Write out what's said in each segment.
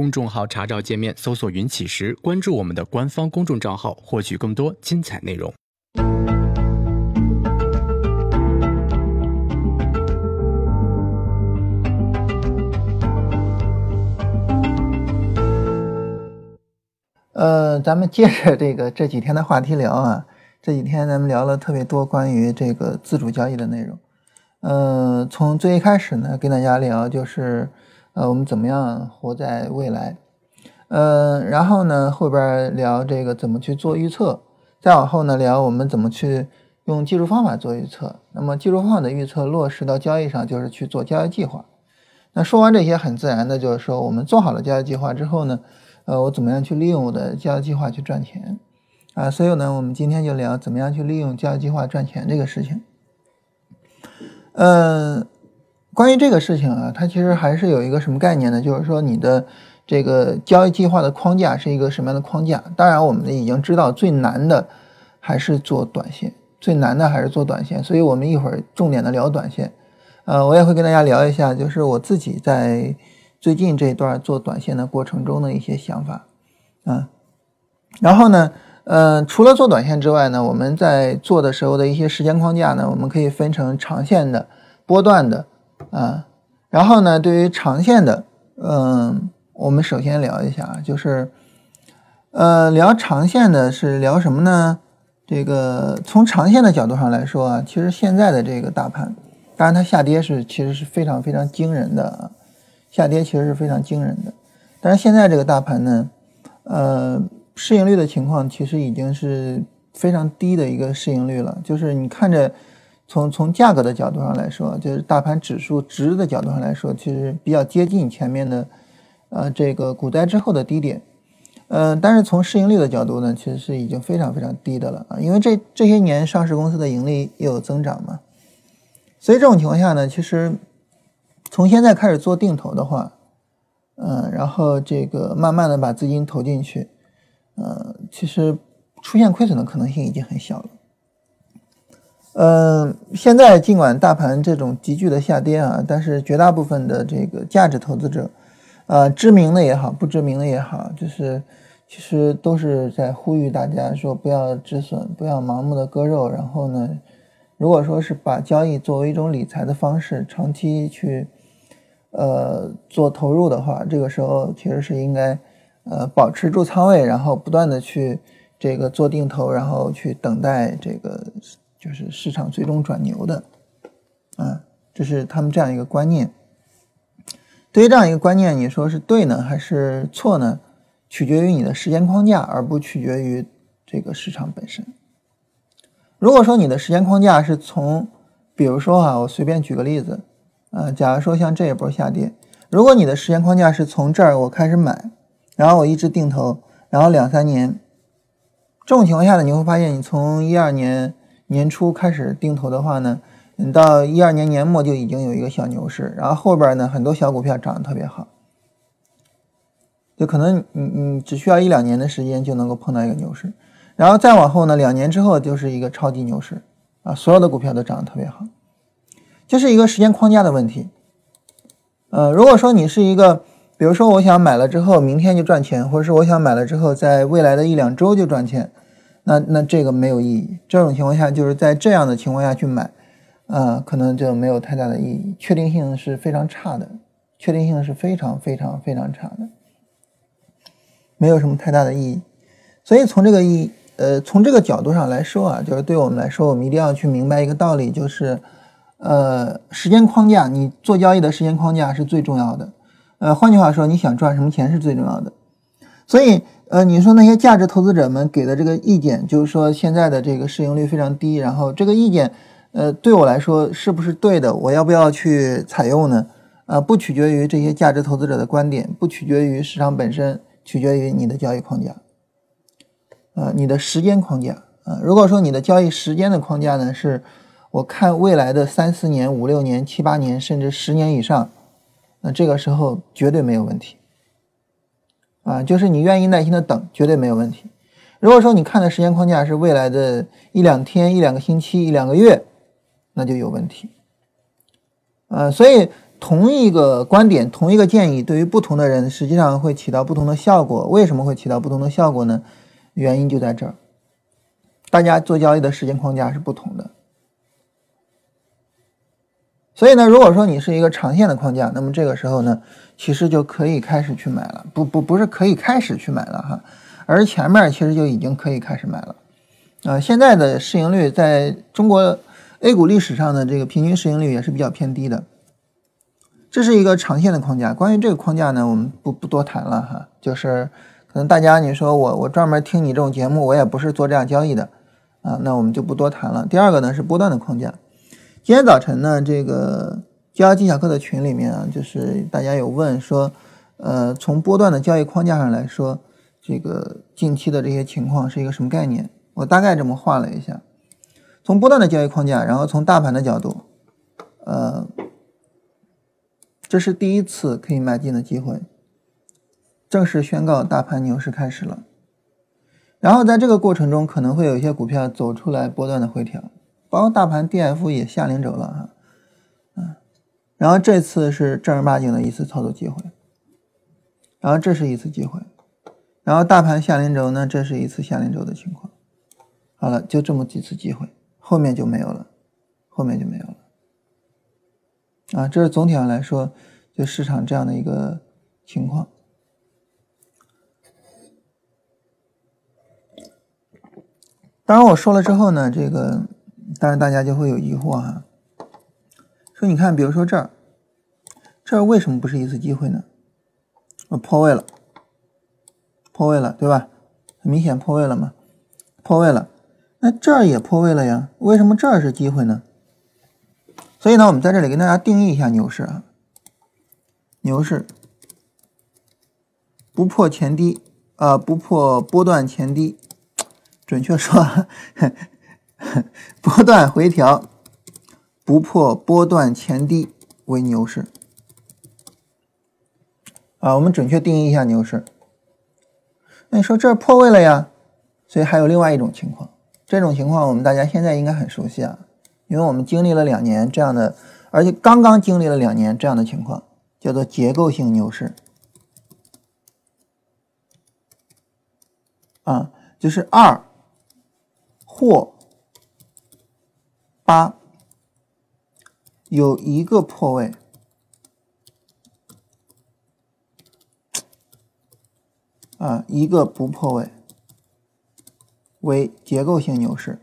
公众号查找界面搜索“云起时”，关注我们的官方公众账号，获取更多精彩内容。呃，咱们接着这个这几天的话题聊啊。这几天咱们聊了特别多关于这个自主交易的内容。呃，从最一开始呢，跟大家聊就是呃，我们怎么样活在未来。呃，然后呢，后边聊这个怎么去做预测。再往后呢，聊我们怎么去用技术方法做预测。那么技术方法的预测落实到交易上，就是去做交易计划。那说完这些，很自然的就是说，我们做好了交易计划之后呢。呃，我怎么样去利用我的交易计划去赚钱啊？所以呢，我们今天就聊怎么样去利用交易计划赚钱这个事情。嗯，关于这个事情啊，它其实还是有一个什么概念呢？就是说你的这个交易计划的框架是一个什么样的框架？当然，我们已经知道最难的还是做短线，最难的还是做短线。所以我们一会儿重点的聊短线。呃，我也会跟大家聊一下，就是我自己在。最近这一段做短线的过程中的一些想法，啊，然后呢，呃，除了做短线之外呢，我们在做的时候的一些时间框架呢，我们可以分成长线的、波段的，啊，然后呢，对于长线的，嗯，我们首先聊一下，就是，呃，聊长线的是聊什么呢？这个从长线的角度上来说啊，其实现在的这个大盘，当然它下跌是其实是非常非常惊人的啊。下跌其实是非常惊人的，但是现在这个大盘呢，呃，市盈率的情况其实已经是非常低的一个市盈率了。就是你看着从从价格的角度上来说，就是大盘指数值的角度上来说，其实比较接近前面的呃这个股灾之后的低点，呃，但是从市盈率的角度呢，其实是已经非常非常低的了啊，因为这这些年上市公司的盈利又有增长嘛，所以这种情况下呢，其实。从现在开始做定投的话，嗯，然后这个慢慢的把资金投进去，呃，其实出现亏损的可能性已经很小了。嗯，现在尽管大盘这种急剧的下跌啊，但是绝大部分的这个价值投资者，呃，知名的也好，不知名的也好，就是其实都是在呼吁大家说不要止损，不要盲目的割肉，然后呢，如果说是把交易作为一种理财的方式，长期去。呃，做投入的话，这个时候其实是应该，呃，保持住仓位，然后不断的去这个做定投，然后去等待这个就是市场最终转牛的，啊，这是他们这样一个观念。对于这样一个观念，你说是对呢还是错呢？取决于你的时间框架，而不取决于这个市场本身。如果说你的时间框架是从，比如说啊，我随便举个例子。啊，假如说像这一波下跌，如果你的时间框架是从这儿我开始买，然后我一直定投，然后两三年，这种情况下呢，你会发现你从一二年年初开始定投的话呢，你到一二年年末就已经有一个小牛市，然后后边呢很多小股票涨得特别好，就可能你你只需要一两年的时间就能够碰到一个牛市，然后再往后呢，两年之后就是一个超级牛市，啊，所有的股票都涨得特别好。就是一个时间框架的问题，呃，如果说你是一个，比如说我想买了之后明天就赚钱，或者是我想买了之后在未来的一两周就赚钱，那那这个没有意义。这种情况下就是在这样的情况下去买，啊，可能就没有太大的意义，确定性是非常差的，确定性是非常非常非常差的，没有什么太大的意义。所以从这个意，呃，从这个角度上来说啊，就是对我们来说，我们一定要去明白一个道理，就是。呃，时间框架，你做交易的时间框架是最重要的。呃，换句话说，你想赚什么钱是最重要的。所以，呃，你说那些价值投资者们给的这个意见，就是说现在的这个市盈率非常低，然后这个意见，呃，对我来说是不是对的？我要不要去采用呢？呃，不取决于这些价值投资者的观点，不取决于市场本身，取决于你的交易框架，呃，你的时间框架。呃，如果说你的交易时间的框架呢是。我看未来的三四年、五六年、七八年，甚至十年以上，那这个时候绝对没有问题，啊，就是你愿意耐心的等，绝对没有问题。如果说你看的时间框架是未来的一两天、一两个星期、一两个月，那就有问题。呃，所以同一个观点、同一个建议，对于不同的人，实际上会起到不同的效果。为什么会起到不同的效果呢？原因就在这儿，大家做交易的时间框架是不同的。所以呢，如果说你是一个长线的框架，那么这个时候呢，其实就可以开始去买了。不不不是可以开始去买了哈，而前面其实就已经可以开始买了。啊，现在的市盈率在中国 A 股历史上的这个平均市盈率也是比较偏低的。这是一个长线的框架。关于这个框架呢，我们不不多谈了哈。就是可能大家你说我我专门听你这种节目，我也不是做这样交易的啊，那我们就不多谈了。第二个呢是波段的框架。今天早晨呢，这个交易技巧课的群里面啊，就是大家有问说，呃，从波段的交易框架上来说，这个近期的这些情况是一个什么概念？我大概这么画了一下，从波段的交易框架，然后从大盘的角度，呃，这是第一次可以买进的机会，正式宣告大盘牛市开始了。然后在这个过程中，可能会有一些股票走出来波段的回调。包括大盘 D F 也下零轴了哈，嗯，然后这次是正儿八经的一次操作机会，然后这是一次机会，然后大盘下零轴呢，这是一次下零轴的情况，好了，就这么几次机会，后面就没有了，后面就没有了，啊，这是总体上来说就市场这样的一个情况。当然我说了之后呢，这个。当然，大家就会有疑惑哈，说你看，比如说这儿，这儿为什么不是一次机会呢？我破位了，破位了，对吧？很明显破位了嘛，破位了，那这儿也破位了呀，为什么这儿是机会呢？所以呢，我们在这里跟大家定义一下牛市啊，牛市不破前低啊，不破波段前低，准确说。波段回调不破波段前低为牛市啊，我们准确定义一下牛市。那你说这破位了呀？所以还有另外一种情况，这种情况我们大家现在应该很熟悉啊，因为我们经历了两年这样的，而且刚刚经历了两年这样的情况，叫做结构性牛市啊，就是二或。八有一个破位啊，一个不破位为结构性牛市。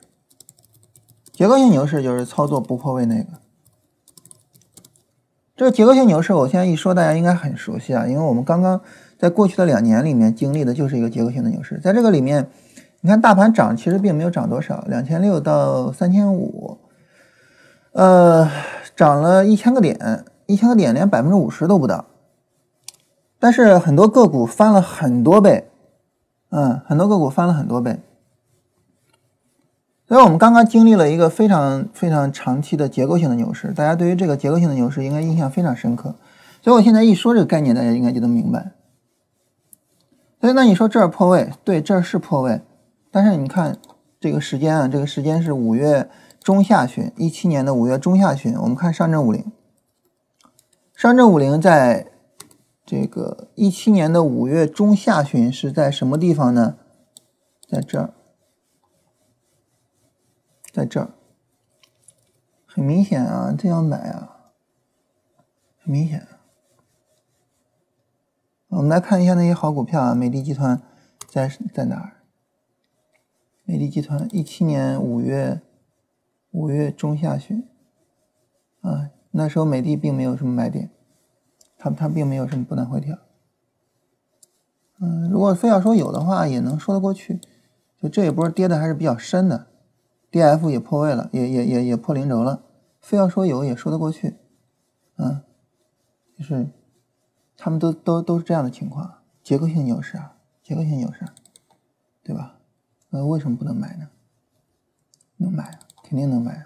结构性牛市就是操作不破位那个。这个结构性牛市，我现在一说，大家应该很熟悉啊，因为我们刚刚在过去的两年里面经历的就是一个结构性的牛市。在这个里面，你看大盘涨，其实并没有涨多少，两千六到三千五。呃，涨了一千个点，一千个点连百分之五十都不到，但是很多个股翻了很多倍，嗯，很多个股翻了很多倍，所以我们刚刚经历了一个非常非常长期的结构性的牛市，大家对于这个结构性的牛市应该印象非常深刻，所以我现在一说这个概念，大家应该就能明白。所以那你说这儿破位，对，这儿是破位，但是你看这个时间啊，这个时间是五月。中下旬，一七年的五月中下旬，我们看上证五零。上证五零在这个一七年的五月中下旬是在什么地方呢？在这儿，在这儿，很明显啊，这样买啊，很明显。我们来看一下那些好股票啊，美的集团在在哪儿？美的集团一七年五月。五月中下旬，啊，那时候美的并没有什么买点，它它并没有什么不能回调。嗯，如果非要说有的话，也能说得过去。就这一波跌的还是比较深的，D F 也破位了，也也也也破零轴了。非要说有，也说得过去。嗯，就是他们都都都是这样的情况，结构性牛市啊，结构性牛市，对吧？那为什么不能买呢？能买啊。肯定能买。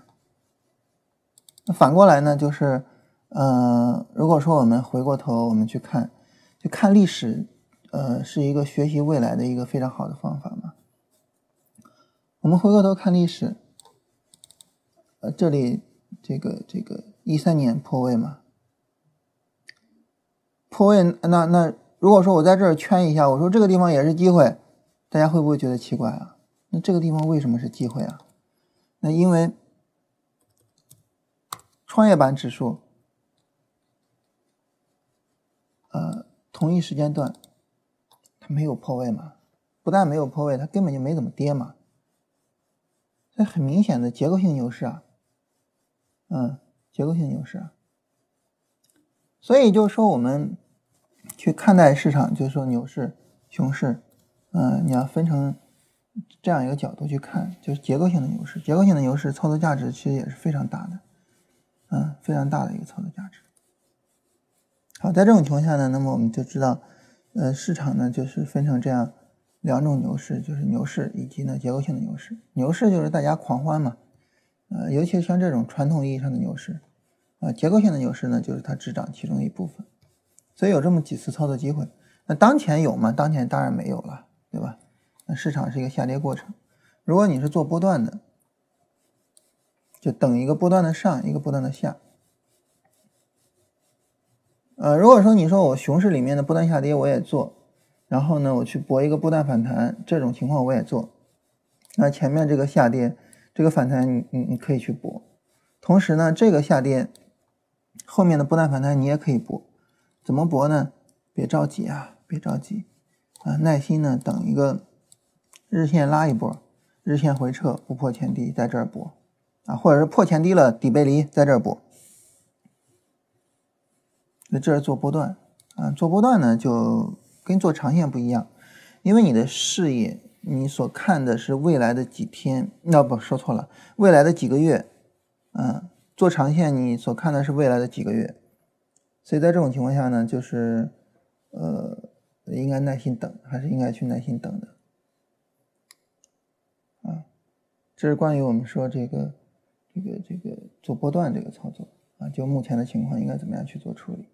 那反过来呢？就是，呃，如果说我们回过头，我们去看，就看历史，呃，是一个学习未来的一个非常好的方法嘛。我们回过头看历史，呃，这里这个这个一三年破位嘛，破位，那那如果说我在这儿圈一下，我说这个地方也是机会，大家会不会觉得奇怪啊？那这个地方为什么是机会啊？那因为创业板指数，呃，同一时间段它没有破位嘛？不但没有破位，它根本就没怎么跌嘛。这很明显的结构性牛市啊，嗯，结构性牛市啊。所以就是说，我们去看待市场，就是说牛市、熊市，嗯，你要分成这样一个角度去看，就是结构性的牛市。结构性的牛市操作价值其实也是非常大的，嗯，非常大的一个操作价值。好，在这种情况下呢，那么我们就知道，呃，市场呢就是分成这样两种牛市，就是牛市以及呢结构性的牛市。牛市就是大家狂欢嘛，呃，尤其是像这种传统意义上的牛市。啊，结构性的牛市呢，就是它只涨其中一部分，所以有这么几次操作机会。那当前有吗？当前当然没有了，对吧？市场是一个下跌过程。如果你是做波段的，就等一个波段的上，一个波段的下。呃，如果说你说我熊市里面的波段下跌我也做，然后呢，我去搏一个波段反弹，这种情况我也做。那前面这个下跌，这个反弹，你你你可以去搏。同时呢，这个下跌。后面的波段反弹你也可以搏，怎么搏呢？别着急啊，别着急啊，耐心呢等一个日线拉一波，日线回撤不破前低，在这儿补啊，或者是破前低了底背离，在这儿补。那这是做波段啊，做波段呢就跟做长线不一样，因为你的视野你所看的是未来的几天，那不说错了，未来的几个月，嗯。做长线，你所看的是未来的几个月，所以在这种情况下呢，就是呃，应该耐心等，还是应该去耐心等的啊。这是关于我们说这个这个这个做波段这个操作啊，就目前的情况应该怎么样去做处理？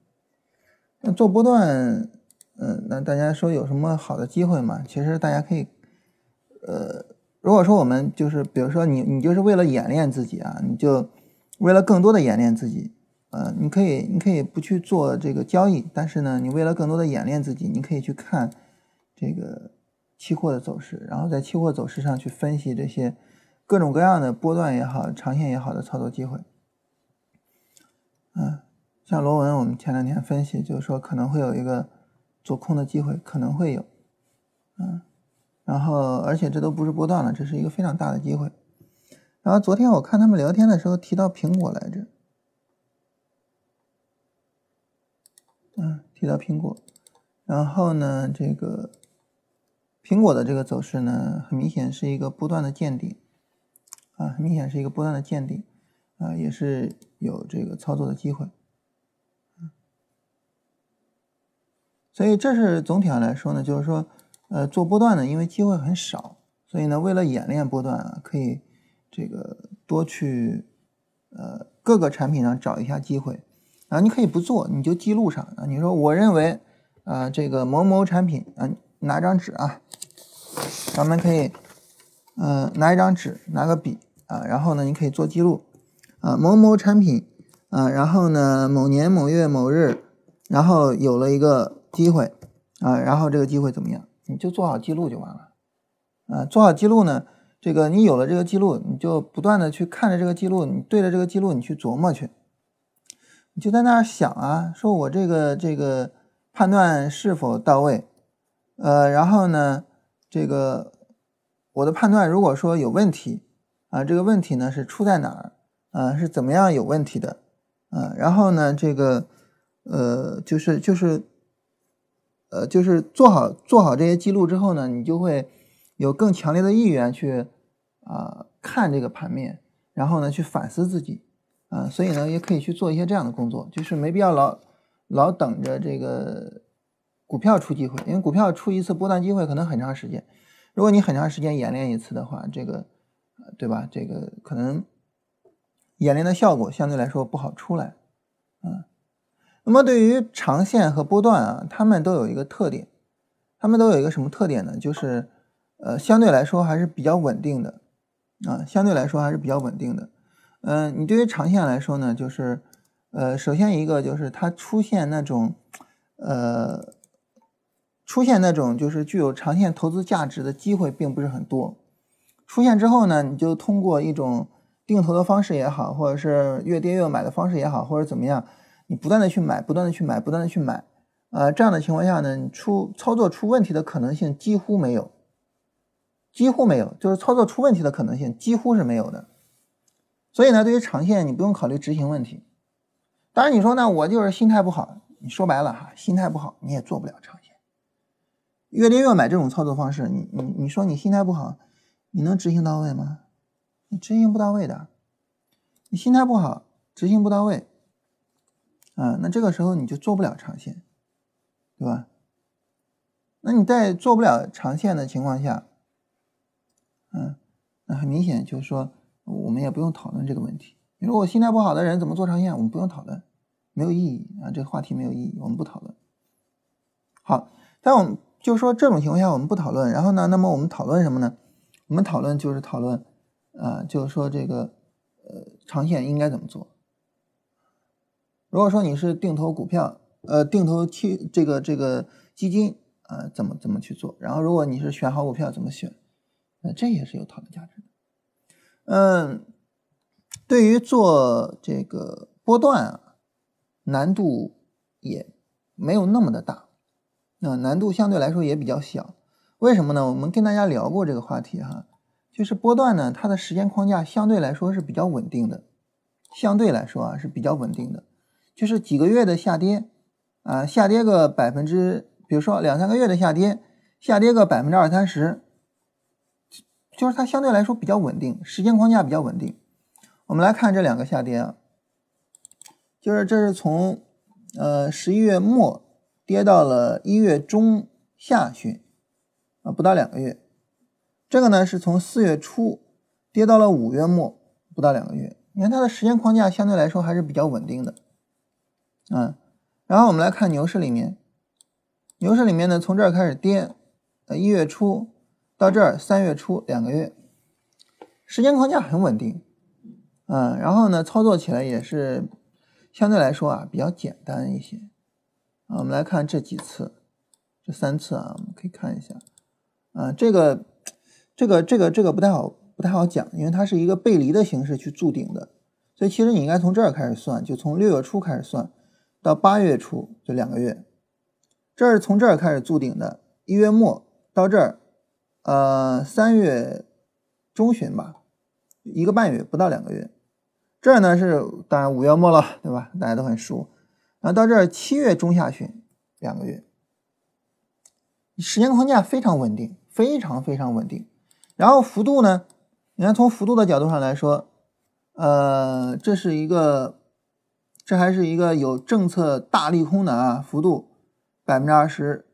那做波段，嗯，那大家说有什么好的机会吗？其实大家可以，呃，如果说我们就是比如说你你就是为了演练自己啊，你就。为了更多的演练自己，呃，你可以，你可以不去做这个交易，但是呢，你为了更多的演练自己，你可以去看这个期货的走势，然后在期货走势上去分析这些各种各样的波段也好、长线也好的操作机会。嗯，像螺纹，我们前两天分析就是说可能会有一个做空的机会，可能会有，嗯，然后而且这都不是波段了，这是一个非常大的机会。然后昨天我看他们聊天的时候提到苹果来着，嗯，提到苹果，然后呢，这个苹果的这个走势呢，很明显是一个波段的见顶，啊，很明显是一个波段的见顶，啊，也是有这个操作的机会，所以这是总体上来说呢，就是说，呃，做波段呢，因为机会很少，所以呢，为了演练波段啊，可以。这个多去呃各个产品上找一下机会啊，你可以不做，你就记录上啊。你说我认为啊这个某某产品啊，拿张纸啊，咱们可以嗯拿一张纸，拿个笔啊，然后呢你可以做记录啊某某产品啊，然后呢某年某月某日，然后有了一个机会啊，然后这个机会怎么样？你就做好记录就完了啊，做好记录呢。这个你有了这个记录，你就不断的去看着这个记录，你对着这个记录你去琢磨去，你就在那儿想啊，说我这个这个判断是否到位，呃，然后呢，这个我的判断如果说有问题啊，这个问题呢是出在哪儿啊，是怎么样有问题的啊，然后呢，这个呃就是就是呃就是做好做好这些记录之后呢，你就会。有更强烈的意愿去啊看这个盘面，然后呢去反思自己啊，所以呢也可以去做一些这样的工作，就是没必要老老等着这个股票出机会，因为股票出一次波段机会可能很长时间，如果你很长时间演练一次的话，这个对吧？这个可能演练的效果相对来说不好出来啊。那么对于长线和波段啊，它们都有一个特点，它们都有一个什么特点呢？就是。呃，相对来说还是比较稳定的，啊，相对来说还是比较稳定的。嗯，你对于长线来说呢，就是，呃，首先一个就是它出现那种，呃，出现那种就是具有长线投资价值的机会并不是很多。出现之后呢，你就通过一种定投的方式也好，或者是越跌越买的方式也好，或者怎么样，你不断的去买，不断的去买，不断的去买，呃，这样的情况下呢，出操作出问题的可能性几乎没有，几乎没有，就是操作出问题的可能性几乎是没有的。所以呢，对于长线，你不用考虑执行问题。当然，你说呢，我就是心态不好。你说白了哈，心态不好，你也做不了长线。越跌越买这种操作方式，你你你说你心态不好，你能执行到位吗？你执行不到位的。你心态不好，执行不到位，啊，那这个时候你就做不了长线，对吧？那你在做不了长线的情况下，嗯，那很明显就是说，我们也不用讨论这个问题。你说我心态不好的人怎么做长线？我们不用讨论。没有意义啊，这个话题没有意义，我们不讨论。好，但我们就说这种情况下，我们不讨论。然后呢，那么我们讨论什么呢？我们讨论就是讨论，啊，就是说这个呃，长线应该怎么做？如果说你是定投股票，呃，定投期这个这个基金啊，怎么怎么去做？然后如果你是选好股票怎么选？那这也是有讨论价值的。嗯，对于做这个波段啊。难度也没有那么的大，那难度相对来说也比较小。为什么呢？我们跟大家聊过这个话题哈，就是波段呢，它的时间框架相对来说是比较稳定的，相对来说啊是比较稳定的，就是几个月的下跌啊，下跌个百分之，比如说两三个月的下跌，下跌个百分之二三十，就是它相对来说比较稳定，时间框架比较稳定。我们来看这两个下跌啊。就是这是从，呃十一月末跌到了一月中下旬，啊不到两个月。这个呢是从四月初跌到了五月末，不到两个月。你看它的时间框架相对来说还是比较稳定的，嗯。然后我们来看牛市里面，牛市里面呢从这儿开始跌，呃一月初到这儿三月初两个月，时间框架很稳定，嗯。然后呢操作起来也是。相对来说啊，比较简单一些啊。我们来看这几次，这三次啊，我们可以看一下啊。这个、这个、这个、这个不太好，不太好讲，因为它是一个背离的形式去筑顶的，所以其实你应该从这儿开始算，就从六月初开始算到八月初，就两个月。这是从这儿开始筑顶的，一月末到这儿，呃，三月中旬吧，一个半月，不到两个月。这儿呢是当然五月末了，对吧？大家都很熟。然后到这儿七月中下旬，两个月，时间框架非常稳定，非常非常稳定。然后幅度呢，你看从幅度的角度上来说，呃，这是一个，这还是一个有政策大利空的啊，幅度百分之二十，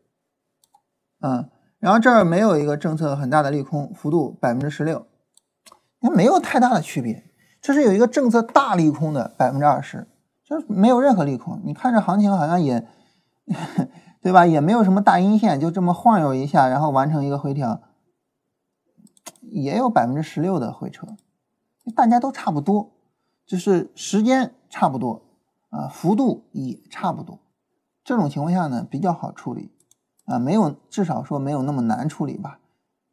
嗯，然后这儿没有一个政策很大的利空，幅度百分之十六，你看没有太大的区别。这是有一个政策大利空的百分之二十，就是没有任何利空。你看这行情好像也，对吧？也没有什么大阴线，就这么晃悠一下，然后完成一个回调，也有百分之十六的回撤，大家都差不多，就是时间差不多啊，幅度也差不多。这种情况下呢，比较好处理啊，没有至少说没有那么难处理吧。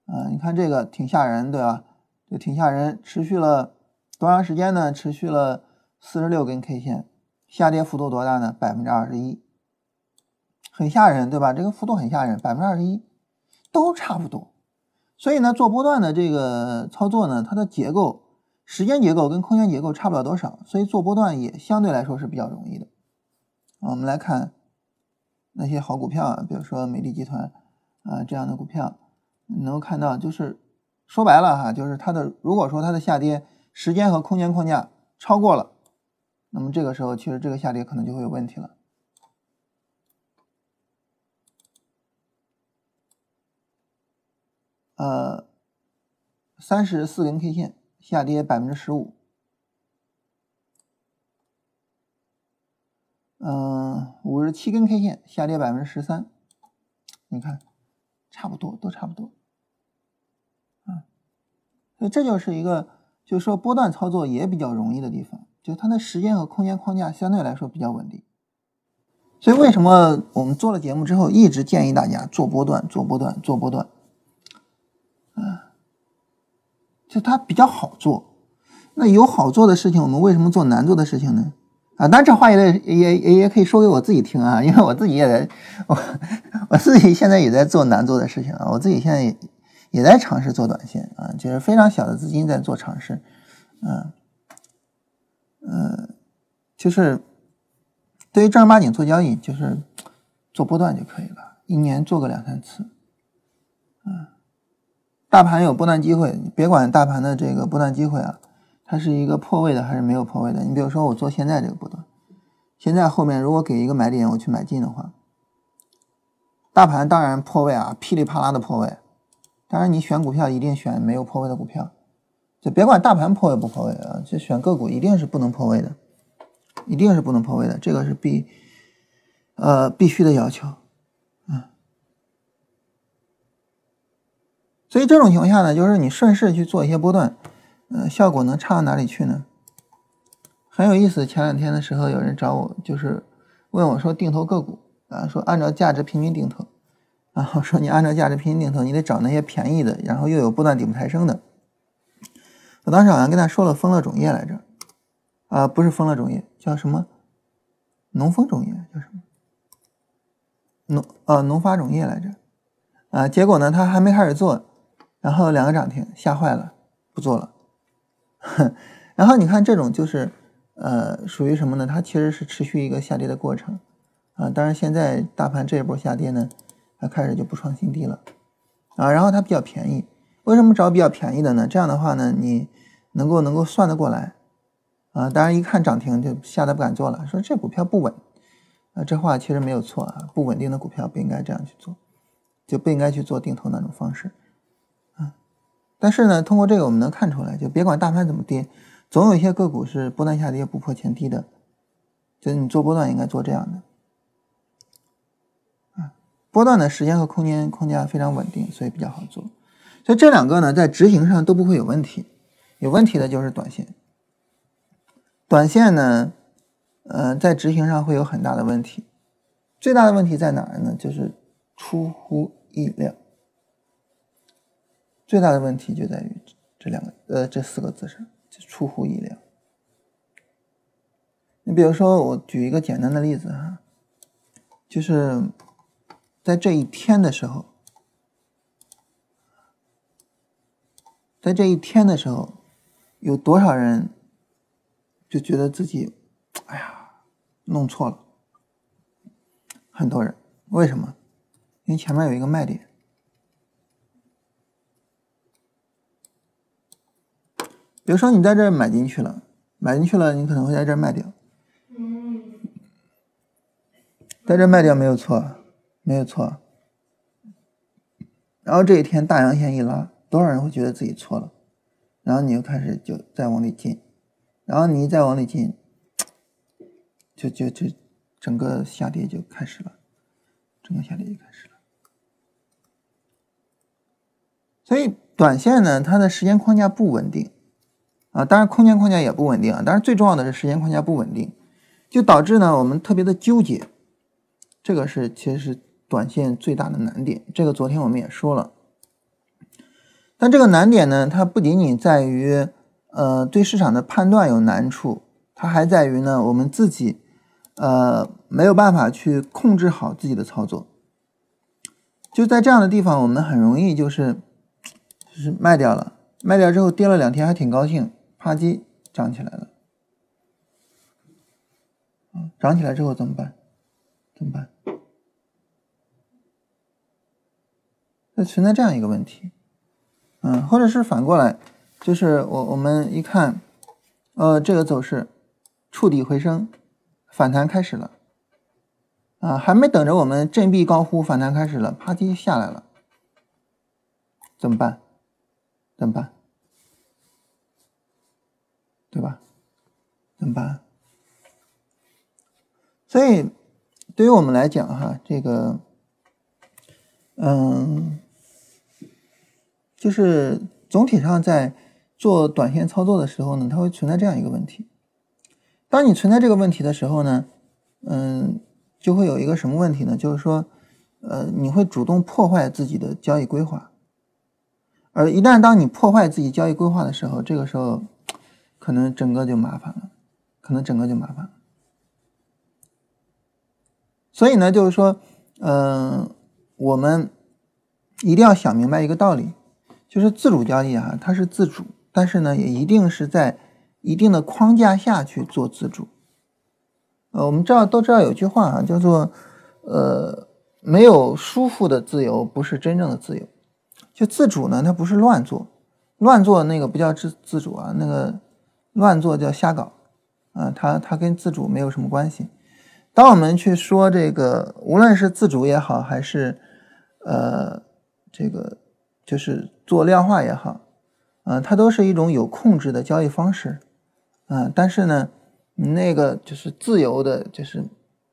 啊，你看这个挺吓人，对吧？就挺吓人，持续了。多长时间呢？持续了四十六根 K 线，下跌幅度多大呢？百分之二十一，很吓人，对吧？这个幅度很吓人，百分之二十一，都差不多。所以呢，做波段的这个操作呢，它的结构、时间结构跟空间结构差不了多少，所以做波段也相对来说是比较容易的。我们来看那些好股票啊，比如说美的集团啊这样的股票，你能够看到，就是说白了哈，就是它的如果说它的下跌。时间和空间框架超过了，那么这个时候其实这个下跌可能就会有问题了。呃，三十四根 K 线下跌百分之十五，嗯，五十七根 K 线下跌百分之十三，你看，差不多，都差不多，啊，所以这就是一个。就是说，波段操作也比较容易的地方，就它的时间和空间框架相对来说比较稳定。所以为什么我们做了节目之后，一直建议大家做波段、做波段、做波段？啊，就它比较好做。那有好做的事情，我们为什么做难做的事情呢？啊，当然这话也也也也可以说给我自己听啊，因为我自己也在，我我自己现在也在做难做的事情啊，我自己现在也也在尝试做短线啊，就是非常小的资金在做尝试，嗯嗯，就是对于正儿八经做交易，就是做波段就可以了，一年做个两三次，嗯，大盘有波段机会，别管大盘的这个波段机会啊。它是一个破位的还是没有破位的？你比如说我做现在这个波段，现在后面如果给一个买点，我去买进的话，大盘当然破位啊，噼里啪啦的破位。当然你选股票一定选没有破位的股票，就别管大盘破位不破位啊，就选个股一定是不能破位的，一定是不能破位的，这个是必呃必须的要求，嗯。所以这种情况下呢，就是你顺势去做一些波段。嗯，效果能差到哪里去呢？很有意思。前两天的时候，有人找我，就是问我说定投个股啊，说按照价值平均定投，然后说你按照价值平均定投，你得找那些便宜的，然后又有波段底部抬升的。我当时好像跟他说了丰乐种业来着，啊，不是丰乐种业，叫什么？农丰种业叫什么？农呃农发种业来着，啊，结果呢，他还没开始做，然后两个涨停，吓坏了，不做了。然后你看这种就是，呃，属于什么呢？它其实是持续一个下跌的过程，啊，当然现在大盘这一波下跌呢，它开始就不创新低了，啊，然后它比较便宜，为什么找比较便宜的呢？这样的话呢，你能够能够算得过来，啊，当然一看涨停就吓得不敢做了，说这股票不稳，啊，这话其实没有错啊，不稳定的股票不应该这样去做，就不应该去做定投那种方式。但是呢，通过这个我们能看出来，就别管大盘怎么跌，总有一些个股是波段下跌不破前低的，就是你做波段应该做这样的，啊，波段的时间和空间框架非常稳定，所以比较好做。所以这两个呢，在执行上都不会有问题，有问题的就是短线。短线呢，呃，在执行上会有很大的问题，最大的问题在哪儿呢？就是出乎意料。最大的问题就在于这两个呃这四个字上，就出乎意料。你比如说，我举一个简单的例子哈，就是在这一天的时候，在这一天的时候，有多少人就觉得自己哎呀弄错了？很多人，为什么？因为前面有一个卖点。比如说你在这儿买进去了，买进去了，你可能会在这儿卖掉。在这卖掉没有错，没有错。然后这一天大阳线一拉，多少人会觉得自己错了？然后你又开始就再往里进，然后你一再往里进，就就就整个下跌就开始了，整个下跌就开始了。所以短线呢，它的时间框架不稳定。啊，当然空间框架也不稳定啊，当然最重要的是时间框架不稳定，就导致呢我们特别的纠结，这个是其实是短线最大的难点。这个昨天我们也说了，但这个难点呢，它不仅仅在于呃对市场的判断有难处，它还在于呢我们自己呃没有办法去控制好自己的操作，就在这样的地方，我们很容易就是就是卖掉了，卖掉之后跌了两天还挺高兴。啪叽，涨起来了，啊涨起来之后怎么办？怎么办？那存在这样一个问题，嗯，或者是反过来，就是我我们一看，呃，这个走势触底回升，反弹开始了，啊，还没等着我们振臂高呼反弹开始了，啪叽下来了，怎么办？怎么办？对吧？怎么办？所以，对于我们来讲，哈，这个，嗯，就是总体上在做短线操作的时候呢，它会存在这样一个问题。当你存在这个问题的时候呢，嗯，就会有一个什么问题呢？就是说，呃，你会主动破坏自己的交易规划，而一旦当你破坏自己交易规划的时候，这个时候可能整个就麻烦了，可能整个就麻烦了。所以呢，就是说，嗯，我们一定要想明白一个道理，就是自主交易啊，它是自主，但是呢，也一定是在一定的框架下去做自主。呃，我们知道都知道有句话啊，叫做，呃，没有舒服的自由不是真正的自由。就自主呢，它不是乱做，乱做那个不叫自自主啊，那个乱做叫瞎搞，啊，它它跟自主没有什么关系。当我们去说这个，无论是自主也好，还是呃这个就是做量化也好，啊，它都是一种有控制的交易方式，啊，但是呢。那个就是自由的，就是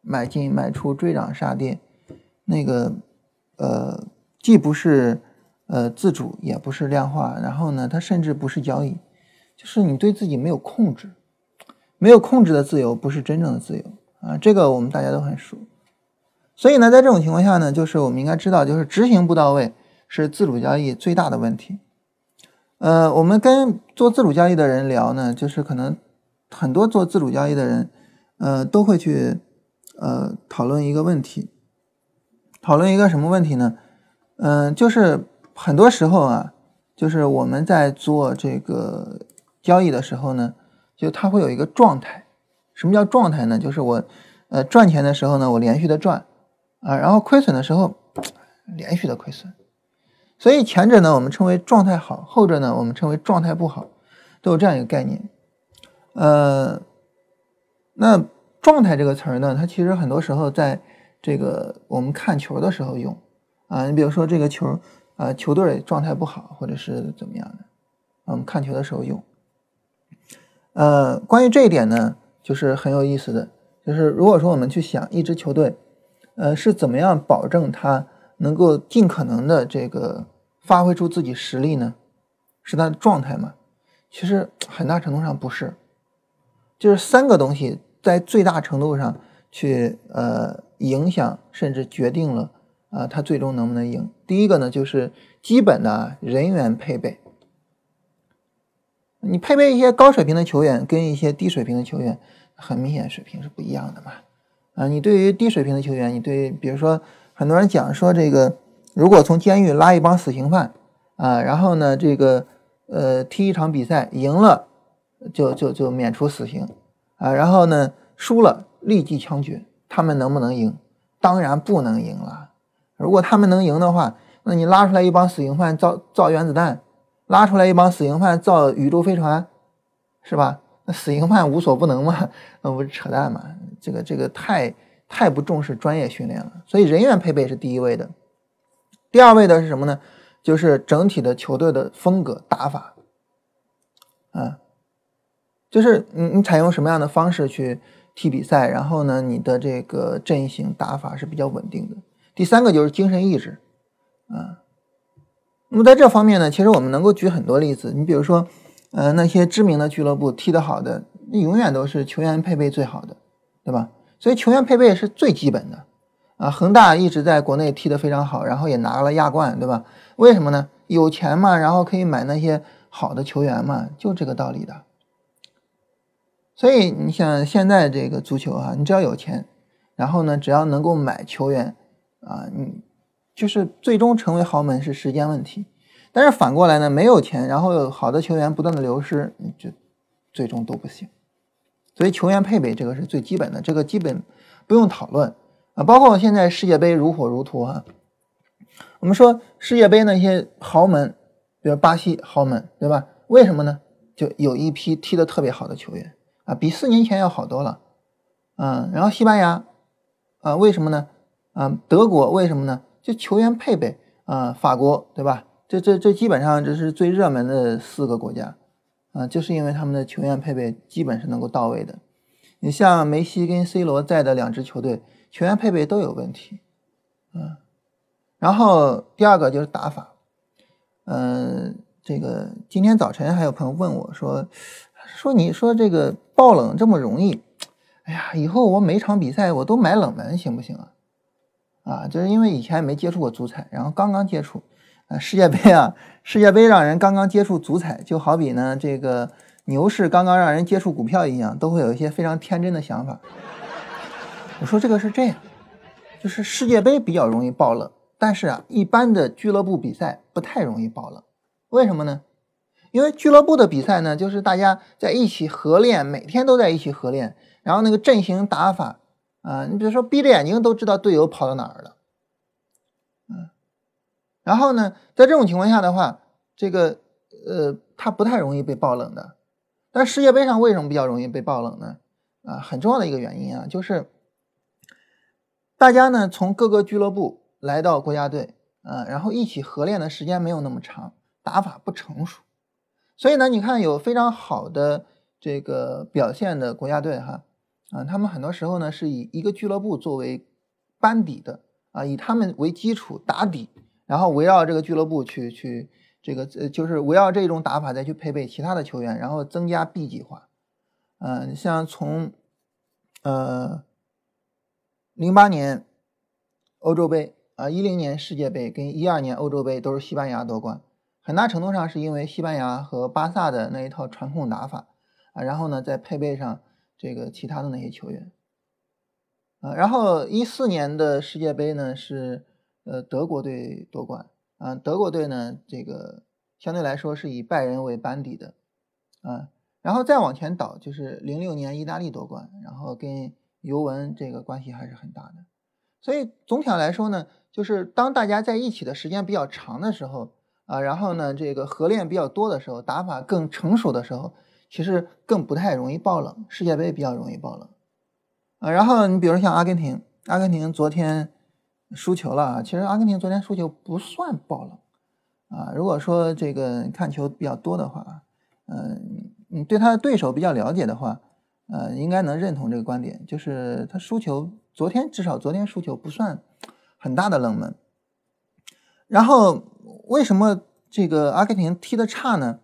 买进卖出、追涨杀跌，那个呃，既不是呃自主，也不是量化，然后呢，它甚至不是交易，就是你对自己没有控制，没有控制的自由不是真正的自由啊，这个我们大家都很熟。所以呢，在这种情况下呢，就是我们应该知道，就是执行不到位是自主交易最大的问题。呃，我们跟做自主交易的人聊呢，就是可能。很多做自主交易的人，呃，都会去呃讨论一个问题，讨论一个什么问题呢？嗯，就是很多时候啊，就是我们在做这个交易的时候呢，就它会有一个状态。什么叫状态呢？就是我呃赚钱的时候呢，我连续的赚啊，然后亏损的时候连续的亏损。所以前者呢，我们称为状态好；后者呢，我们称为状态不好，都有这样一个概念。呃，那状态这个词儿呢，它其实很多时候在这个我们看球的时候用啊。你比如说这个球啊，球队状态不好，或者是怎么样的，我们看球的时候用。呃，关于这一点呢，就是很有意思的，就是如果说我们去想一支球队，呃，是怎么样保证他能够尽可能的这个发挥出自己实力呢？是他的状态吗？其实很大程度上不是。就是三个东西在最大程度上去呃影响甚至决定了啊他最终能不能赢。第一个呢就是基本的人员配备，你配备一些高水平的球员跟一些低水平的球员，很明显水平是不一样的嘛。啊，你对于低水平的球员，你对比如说很多人讲说这个如果从监狱拉一帮死刑犯啊，然后呢这个呃踢一场比赛赢了。就就就免除死刑啊，然后呢，输了立即枪决。他们能不能赢？当然不能赢了。如果他们能赢的话，那你拉出来一帮死刑犯造造原子弹，拉出来一帮死刑犯造宇宙飞船，是吧？那死刑犯无所不能吗？那不是扯淡吗？这个这个太太不重视专业训练了。所以人员配备是第一位的，第二位的是什么呢？就是整体的球队的风格打法，啊。就是你你采用什么样的方式去踢比赛，然后呢，你的这个阵型打法是比较稳定的。第三个就是精神意志，啊，那么在这方面呢，其实我们能够举很多例子。你比如说，呃，那些知名的俱乐部踢得好的，那永远都是球员配备最好的，对吧？所以球员配备是最基本的，啊，恒大一直在国内踢得非常好，然后也拿了亚冠，对吧？为什么呢？有钱嘛，然后可以买那些好的球员嘛，就这个道理的。所以你想现在这个足球啊，你只要有钱，然后呢，只要能够买球员，啊，你就是最终成为豪门是时间问题。但是反过来呢，没有钱，然后有好的球员不断的流失，你就最终都不行。所以球员配备这个是最基本的，这个基本不用讨论啊。包括现在世界杯如火如荼啊，我们说世界杯那些豪门，比如巴西豪门，对吧？为什么呢？就有一批踢得特别好的球员。啊，比四年前要好多了，嗯，然后西班牙，啊，为什么呢？啊，德国为什么呢？就球员配备，啊，法国对吧？这这这基本上这是最热门的四个国家，啊，就是因为他们的球员配备基本是能够到位的。你像梅西跟 C 罗在的两支球队，球员配备都有问题，嗯，然后第二个就是打法，嗯，这个今天早晨还有朋友问我说。说你说这个爆冷这么容易，哎呀，以后我每场比赛我都买冷门行不行啊？啊，就是因为以前没接触过足彩，然后刚刚接触，啊，世界杯啊，世界杯让人刚刚接触足彩，就好比呢这个牛市刚刚让人接触股票一样，都会有一些非常天真的想法。我说这个是这样，就是世界杯比较容易爆冷，但是啊，一般的俱乐部比赛不太容易爆冷，为什么呢？因为俱乐部的比赛呢，就是大家在一起合练，每天都在一起合练，然后那个阵型打法啊，你比如说闭着眼睛都知道队友跑到哪儿了，嗯，然后呢，在这种情况下的话，这个呃，他不太容易被爆冷的。但世界杯上为什么比较容易被爆冷呢？啊，很重要的一个原因啊，就是。大家呢从各个俱乐部来到国家队，嗯，然后一起合练的时间没有那么长，打法不成熟，所以呢，你看有非常好的这个表现的国家队哈，啊，他们很多时候呢是以一个俱乐部作为班底的啊，以他们为基础打底，然后围绕这个俱乐部去去这个呃，就是围绕这种打法再去配备其他的球员，然后增加 B 计划，嗯，像从呃。零八年欧洲杯啊，一零年世界杯跟一二年欧洲杯都是西班牙夺冠，很大程度上是因为西班牙和巴萨的那一套传控打法啊，然后呢再配备上这个其他的那些球员。啊，然后一四年的世界杯呢是呃德国队夺冠。啊，德国队呢这个相对来说是以拜仁为班底的。啊，然后再往前倒就是零六年意大利夺冠，然后跟。尤文这个关系还是很大的，所以总体上来说呢，就是当大家在一起的时间比较长的时候啊，然后呢，这个合练比较多的时候，打法更成熟的时候，其实更不太容易爆冷。世界杯比较容易爆冷啊。然后你比如像阿根廷，阿根廷昨天输球了啊，其实阿根廷昨天输球不算爆冷啊。如果说这个看球比较多的话，嗯，你对他的对手比较了解的话。呃，应该能认同这个观点，就是他输球，昨天至少昨天输球不算很大的冷门。然后为什么这个阿根廷踢的差呢？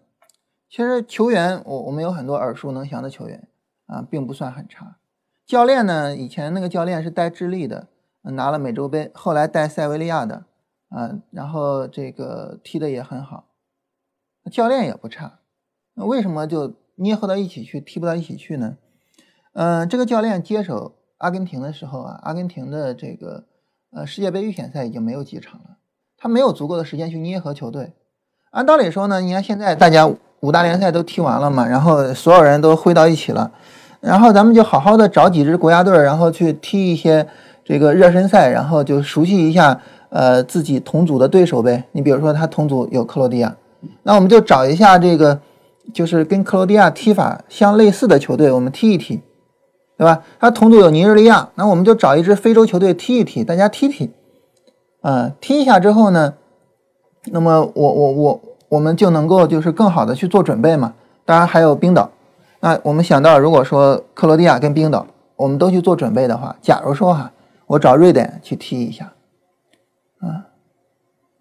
其实球员我我们有很多耳熟能详的球员啊，并不算很差。教练呢，以前那个教练是带智利的，拿了美洲杯，后来带塞维利亚的，啊，然后这个踢的也很好，教练也不差。那为什么就捏合到一起去踢不到一起去呢？嗯，这个教练接手阿根廷的时候啊，阿根廷的这个呃世界杯预选赛已经没有几场了，他没有足够的时间去捏合球队。按道理说呢，你看现在大家五大联赛都踢完了嘛，然后所有人都汇到一起了，然后咱们就好好的找几支国家队，然后去踢一些这个热身赛，然后就熟悉一下呃自己同组的对手呗。你比如说他同组有克罗地亚，那我们就找一下这个就是跟克罗地亚踢法相类似的球队，我们踢一踢。对吧？他同组有尼日利亚，那我们就找一支非洲球队踢一踢，大家踢踢，啊，踢一下之后呢，那么我我我我我们就能够就是更好的去做准备嘛。当然还有冰岛，那我们想到如果说克罗地亚跟冰岛，我们都去做准备的话，假如说哈，我找瑞典去踢一下，啊，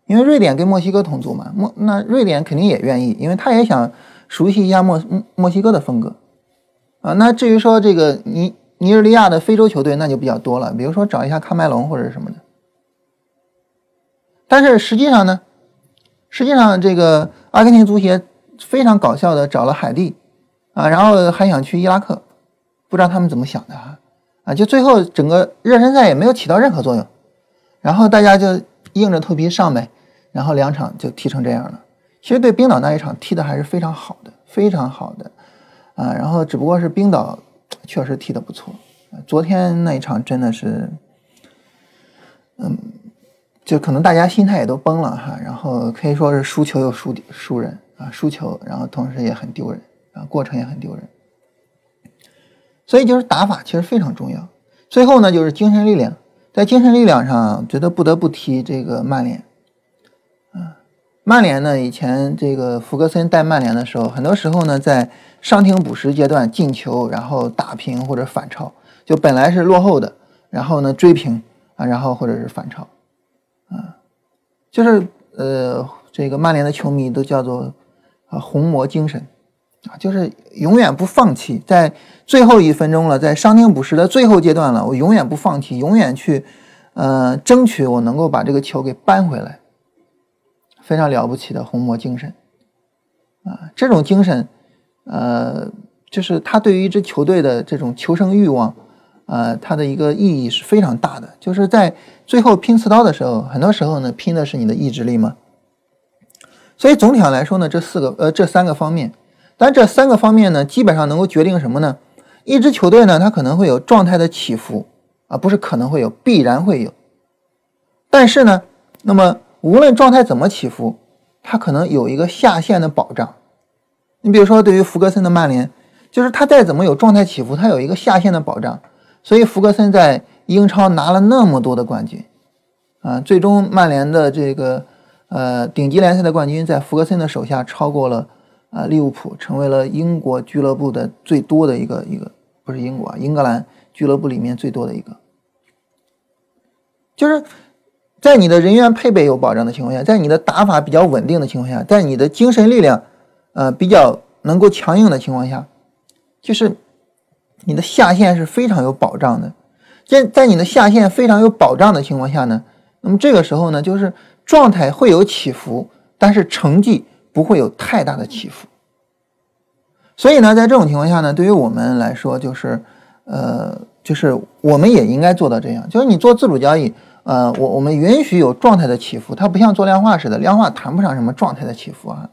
因为瑞典跟墨西哥同组嘛，墨那瑞典肯定也愿意，因为他也想熟悉一下墨墨西哥的风格。啊，那至于说这个尼尼日利亚的非洲球队，那就比较多了，比如说找一下喀麦隆或者什么的。但是实际上呢，实际上这个阿根廷足协非常搞笑的找了海地，啊，然后还想去伊拉克，不知道他们怎么想的啊，啊，就最后整个热身赛也没有起到任何作用，然后大家就硬着头皮上呗，然后两场就踢成这样了。其实对冰岛那一场踢的还是非常好的，非常好的。啊，然后只不过是冰岛确实踢得不错，昨天那一场真的是，嗯，就可能大家心态也都崩了哈，然后可以说是输球又输输人啊，输球，然后同时也很丢人啊，过程也很丢人，所以就是打法其实非常重要。最后呢，就是精神力量，在精神力量上，觉得不得不提这个曼联啊。曼联呢？以前这个福格森带曼联的时候，很多时候呢，在伤停补时阶段进球，然后打平或者反超，就本来是落后的，然后呢追平啊，然后或者是反超，就是呃，这个曼联的球迷都叫做啊红魔精神。啊，就是永远不放弃，在最后一分钟了，在伤停补时的最后阶段了，我永远不放弃，永远去，呃，争取我能够把这个球给扳回来，非常了不起的红魔精神，啊，这种精神，呃，就是他对于一支球队的这种求胜欲望，呃，它的一个意义是非常大的，就是在最后拼刺刀的时候，很多时候呢，拼的是你的意志力嘛。所以总体上来说呢，这四个呃这三个方面，但这三个方面呢，基本上能够决定什么呢？一支球队呢，它可能会有状态的起伏啊，不是可能会有，必然会有。但是呢，那么无论状态怎么起伏，它可能有一个下限的保障。你比如说，对于福格森的曼联，就是他再怎么有状态起伏，他有一个下限的保障。所以福格森在英超拿了那么多的冠军啊，最终曼联的这个。呃，顶级联赛的冠军在福格森的手下超过了啊利物浦，成为了英国俱乐部的最多的一个一个，不是英国啊，英格兰俱乐部里面最多的一个。就是在你的人员配备有保障的情况下，在你的打法比较稳定的情况下，在你的精神力量呃比较能够强硬的情况下，就是你的下限是非常有保障的。在在你的下限非常有保障的情况下呢，那么这个时候呢，就是。状态会有起伏，但是成绩不会有太大的起伏。所以呢，在这种情况下呢，对于我们来说，就是，呃，就是我们也应该做到这样，就是你做自主交易，呃，我我们允许有状态的起伏，它不像做量化似的，量化谈不上什么状态的起伏啊，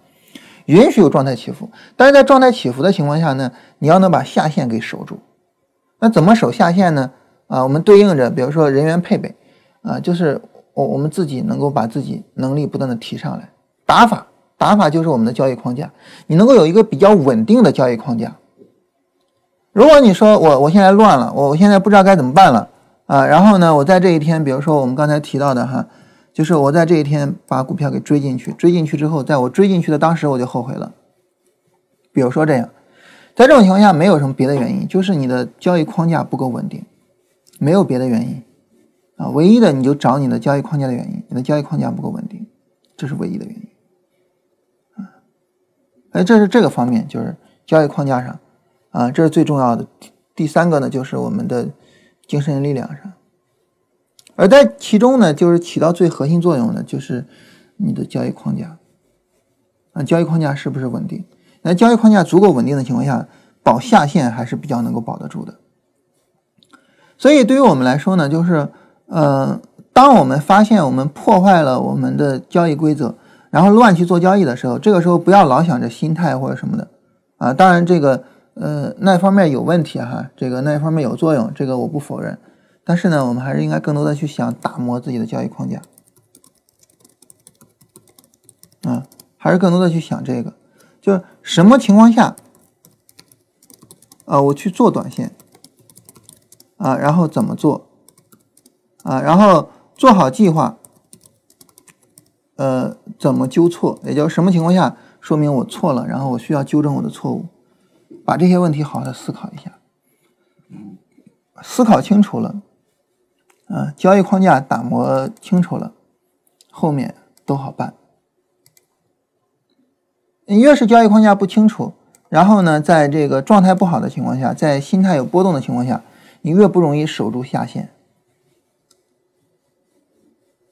允许有状态起伏，但是在状态起伏的情况下呢，你要能把下限给守住。那怎么守下限呢？啊，我们对应着，比如说人员配备，啊，就是。我我们自己能够把自己能力不断的提上来，打法打法就是我们的交易框架，你能够有一个比较稳定的交易框架。如果你说我我现在乱了，我我现在不知道该怎么办了啊，然后呢，我在这一天，比如说我们刚才提到的哈，就是我在这一天把股票给追进去，追进去之后，在我追进去的当时我就后悔了。比如说这样，在这种情况下没有什么别的原因，就是你的交易框架不够稳定，没有别的原因。啊，唯一的你就找你的交易框架的原因，你的交易框架不够稳定，这是唯一的原因。啊，哎，这是这个方面，就是交易框架上，啊，这是最重要的。第三个呢，就是我们的精神力量上，而在其中呢，就是起到最核心作用的，就是你的交易框架。啊，交易框架是不是稳定？那交易框架足够稳定的情况下，保下限还是比较能够保得住的。所以对于我们来说呢，就是。呃，当我们发现我们破坏了我们的交易规则，然后乱去做交易的时候，这个时候不要老想着心态或者什么的啊。当然，这个呃那方面有问题哈，这个那方面有作用，这个我不否认。但是呢，我们还是应该更多的去想打磨自己的交易框架啊，还是更多的去想这个，就是什么情况下啊，我去做短线啊，然后怎么做？啊，然后做好计划，呃，怎么纠错？也就什么情况下说明我错了，然后我需要纠正我的错误，把这些问题好好的思考一下，思考清楚了，啊，交易框架打磨清楚了，后面都好办。你越是交易框架不清楚，然后呢，在这个状态不好的情况下，在心态有波动的情况下，你越不容易守住下限。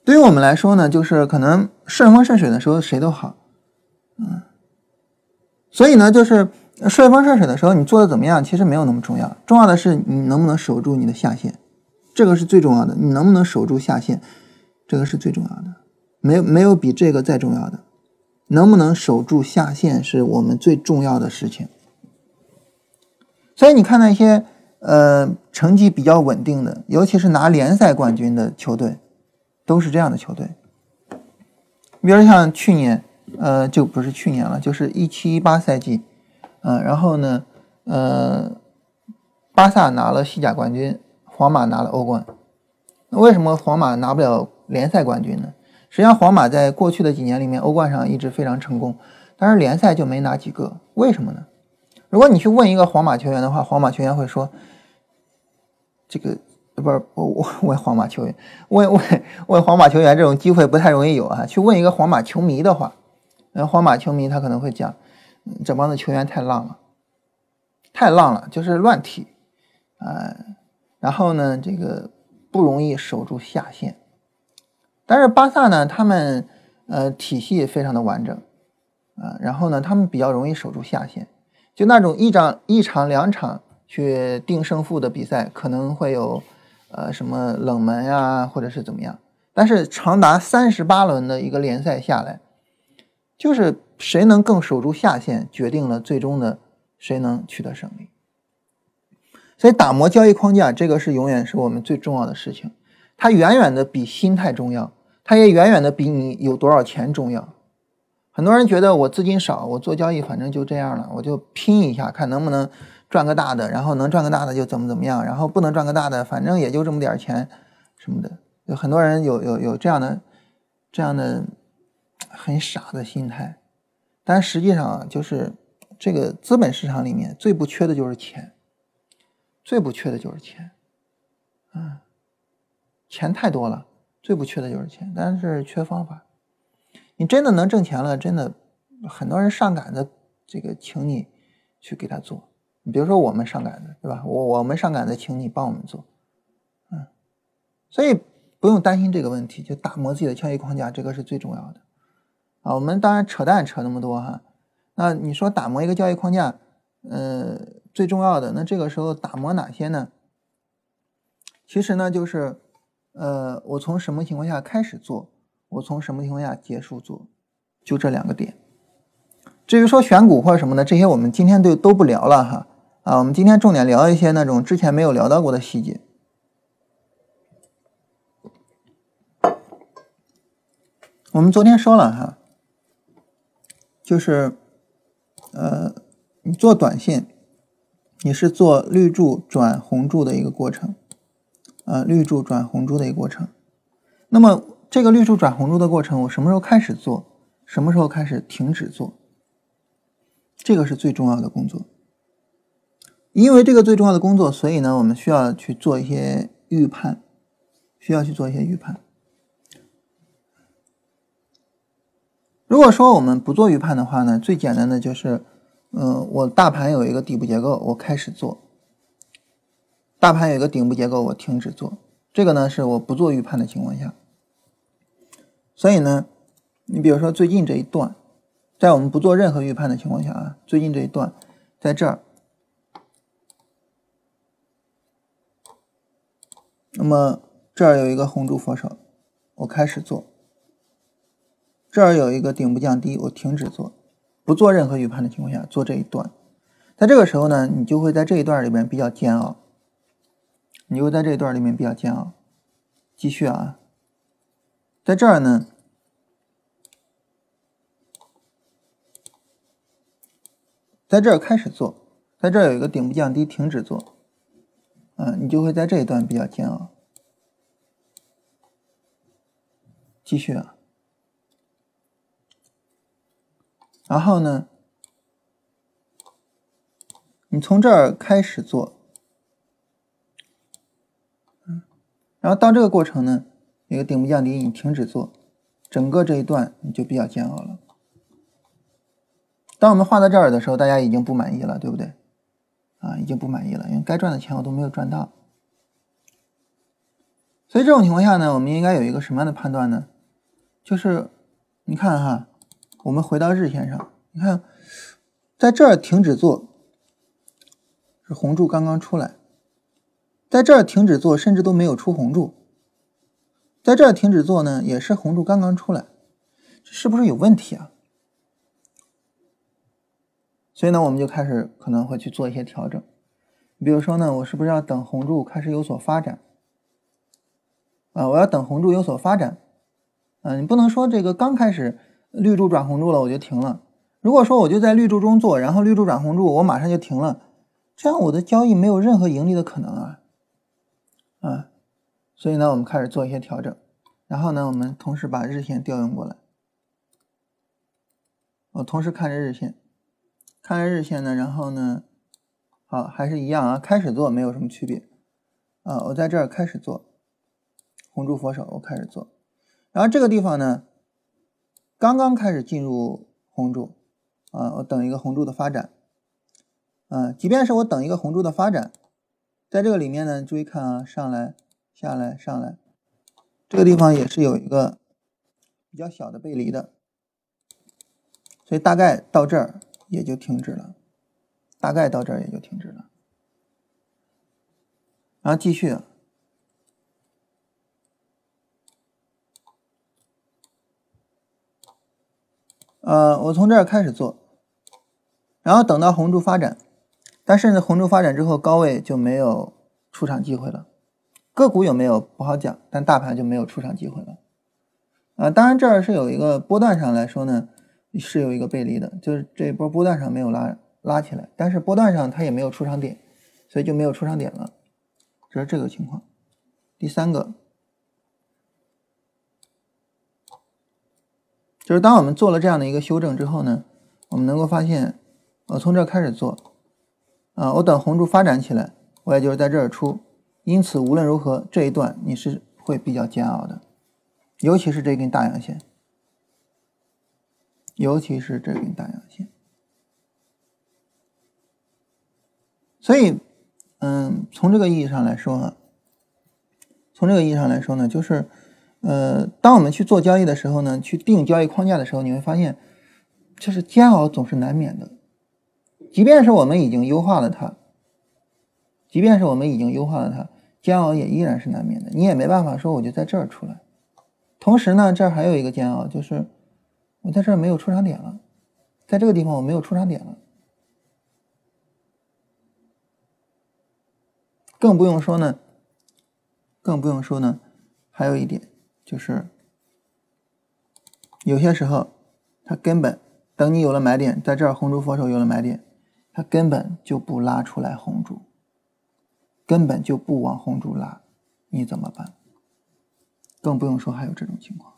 对于我们来说呢，就是可能顺风顺水的时候谁都好，嗯，所以呢，就是顺风顺水的时候你做的怎么样，其实没有那么重要，重要的是你能不能守住你的下限，这个是最重要的。你能不能守住下限，这个是最重要的，没没有比这个再重要的。能不能守住下限是我们最重要的事情。所以你看那些呃成绩比较稳定的，尤其是拿联赛冠军的球队。都是这样的球队，比如像去年，呃，就不是去年了，就是一七一八赛季，嗯，然后呢，呃，巴萨拿了西甲冠军，皇马拿了欧冠。那为什么皇马拿不了联赛冠军呢？实际上，皇马在过去的几年里面，欧冠上一直非常成功，但是联赛就没拿几个，为什么呢？如果你去问一个皇马球员的话，皇马球员会说，这个。不是我我问皇马球员，问问问皇马球员这种机会不太容易有啊。去问一个皇马球迷的话，那皇马球迷他可能会讲，这帮子球员太浪了，太浪了，就是乱踢，啊，然后呢，这个不容易守住下限。但是巴萨呢，他们呃体系非常的完整，啊，然后呢，他们比较容易守住下限。就那种一场一场两场去定胜负的比赛，可能会有呃什么冷门呀，或者是怎么样。但是长达三十八轮的一个联赛下来，就是谁能更守住下限，决定了最终的谁能取得胜利。所以打磨交易框架，这个是永远是我们最重要的事情，它远远的比心态重要。它也远远的比你有多少钱重要。很多人觉得我资金少，我做交易反正就这样了，我就拼一下，看能不能赚个大的，然后能赚个大的就怎么怎么样，然后不能赚个大的，反正也就这么点钱什么的。有很多人有有有这样的这样的很傻的心态，但实际上就是这个资本市场里面最不缺的就是钱，最不缺的就是钱，嗯，钱太多了。最不缺的就是钱，但是缺方法。你真的能挣钱了，真的很多人上赶着这个请你去给他做。你比如说我们上赶着，对吧？我我们上赶着请你帮我们做，嗯，所以不用担心这个问题，就打磨自己的交易框架，这个是最重要的啊。我们当然扯淡扯那么多哈，那你说打磨一个交易框架，呃，最重要的那这个时候打磨哪些呢？其实呢，就是。呃，我从什么情况下开始做？我从什么情况下结束做？就这两个点。至于说选股或者什么的，这些我们今天就都不聊了哈。啊，我们今天重点聊一些那种之前没有聊到过的细节。我们昨天说了哈，就是呃，你做短线，你是做绿柱转红柱的一个过程。呃，绿柱转红柱的一个过程。那么，这个绿柱转红柱的过程，我什么时候开始做？什么时候开始停止做？这个是最重要的工作。因为这个最重要的工作，所以呢，我们需要去做一些预判，需要去做一些预判。如果说我们不做预判的话呢，最简单的就是，嗯，我大盘有一个底部结构，我开始做。大盘有一个顶部结构，我停止做，这个呢是我不做预判的情况下。所以呢，你比如说最近这一段，在我们不做任何预判的情况下啊，最近这一段在这儿，那么这儿有一个红柱佛手，我开始做；这儿有一个顶部降低，我停止做，不做任何预判的情况下做这一段，在这个时候呢，你就会在这一段里边比较煎熬。你就在这一段里面比较煎熬。继续啊，在这儿呢，在这儿开始做，在这儿有一个顶部降低，停止做，嗯，你就会在这一段比较煎熬。继续啊，然后呢，你从这儿开始做。然后到这个过程呢，一个顶部降低，你停止做，整个这一段你就比较煎熬了。当我们画到这儿的时候，大家已经不满意了，对不对？啊，已经不满意了，因为该赚的钱我都没有赚到。所以这种情况下呢，我们应该有一个什么样的判断呢？就是你看哈，我们回到日线上，你看在这儿停止做，是红柱刚刚出来。在这儿停止做，甚至都没有出红柱。在这停止做呢，也是红柱刚刚出来，这是不是有问题啊？所以呢，我们就开始可能会去做一些调整。比如说呢，我是不是要等红柱开始有所发展？啊，我要等红柱有所发展。啊，你不能说这个刚开始绿柱转红柱了我就停了。如果说我就在绿柱中做，然后绿柱转红柱，我马上就停了，这样我的交易没有任何盈利的可能啊。啊，所以呢，我们开始做一些调整，然后呢，我们同时把日线调用过来，我同时看着日线，看着日线呢，然后呢，好，还是一样啊，开始做没有什么区别，啊，我在这儿开始做，红柱佛手，我开始做，然后这个地方呢，刚刚开始进入红柱，啊，我等一个红柱的发展，啊，即便是我等一个红柱的发展，在这个里面呢，注意看啊，上来、下来、上来，这个地方也是有一个比较小的背离的，所以大概到这儿也就停止了，大概到这儿也就停止了，然后继续。呃，我从这儿开始做，然后等到红柱发展，但是呢，红柱发展之后高位就没有出场机会了。个股有没有不好讲，但大盘就没有出场机会了。啊，当然这儿是有一个波段上来说呢，是有一个背离的，就是这一波波段上没有拉拉起来，但是波段上它也没有出场点，所以就没有出场点了，这是这个情况。第三个。就是当我们做了这样的一个修正之后呢，我们能够发现，我从这开始做，啊，我等红柱发展起来，我也就是在这儿出，因此无论如何这一段你是会比较煎熬的，尤其是这根大阳线，尤其是这根大阳线，所以，嗯，从这个意义上来说啊，从这个意义上来说呢，就是。呃，当我们去做交易的时候呢，去定交易框架的时候，你会发现，就是煎熬总是难免的。即便是我们已经优化了它，即便是我们已经优化了它，煎熬也依然是难免的。你也没办法说我就在这儿出来。同时呢，这儿还有一个煎熬，就是我在这儿没有出场点了，在这个地方我没有出场点了，更不用说呢，更不用说呢，还有一点。就是有些时候，它根本等你有了买点，在这儿红烛佛手有了买点，它根本就不拉出来红烛，根本就不往红柱拉，你怎么办？更不用说还有这种情况。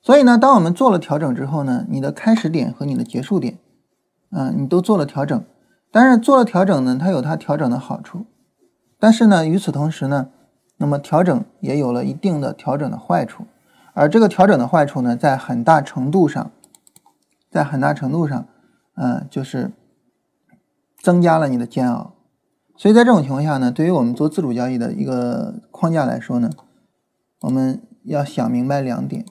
所以呢，当我们做了调整之后呢，你的开始点和你的结束点，嗯，你都做了调整，但是做了调整呢，它有它调整的好处，但是呢，与此同时呢。那么调整也有了一定的调整的坏处，而这个调整的坏处呢，在很大程度上，在很大程度上，嗯，就是增加了你的煎熬。所以在这种情况下呢，对于我们做自主交易的一个框架来说呢，我们要想明白两点，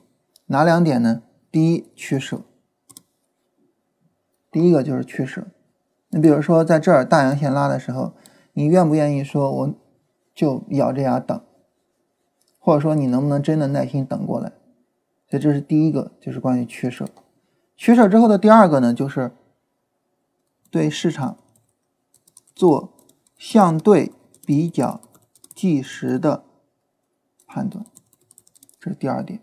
哪两点呢？第一，取舍。第一个就是取舍。你比如说在这儿大阳线拉的时候，你愿不愿意说我？就咬着牙等，或者说你能不能真的耐心等过来？所以这是第一个，就是关于取舍。取舍之后的第二个呢，就是对市场做相对比较计时的判断，这是第二点。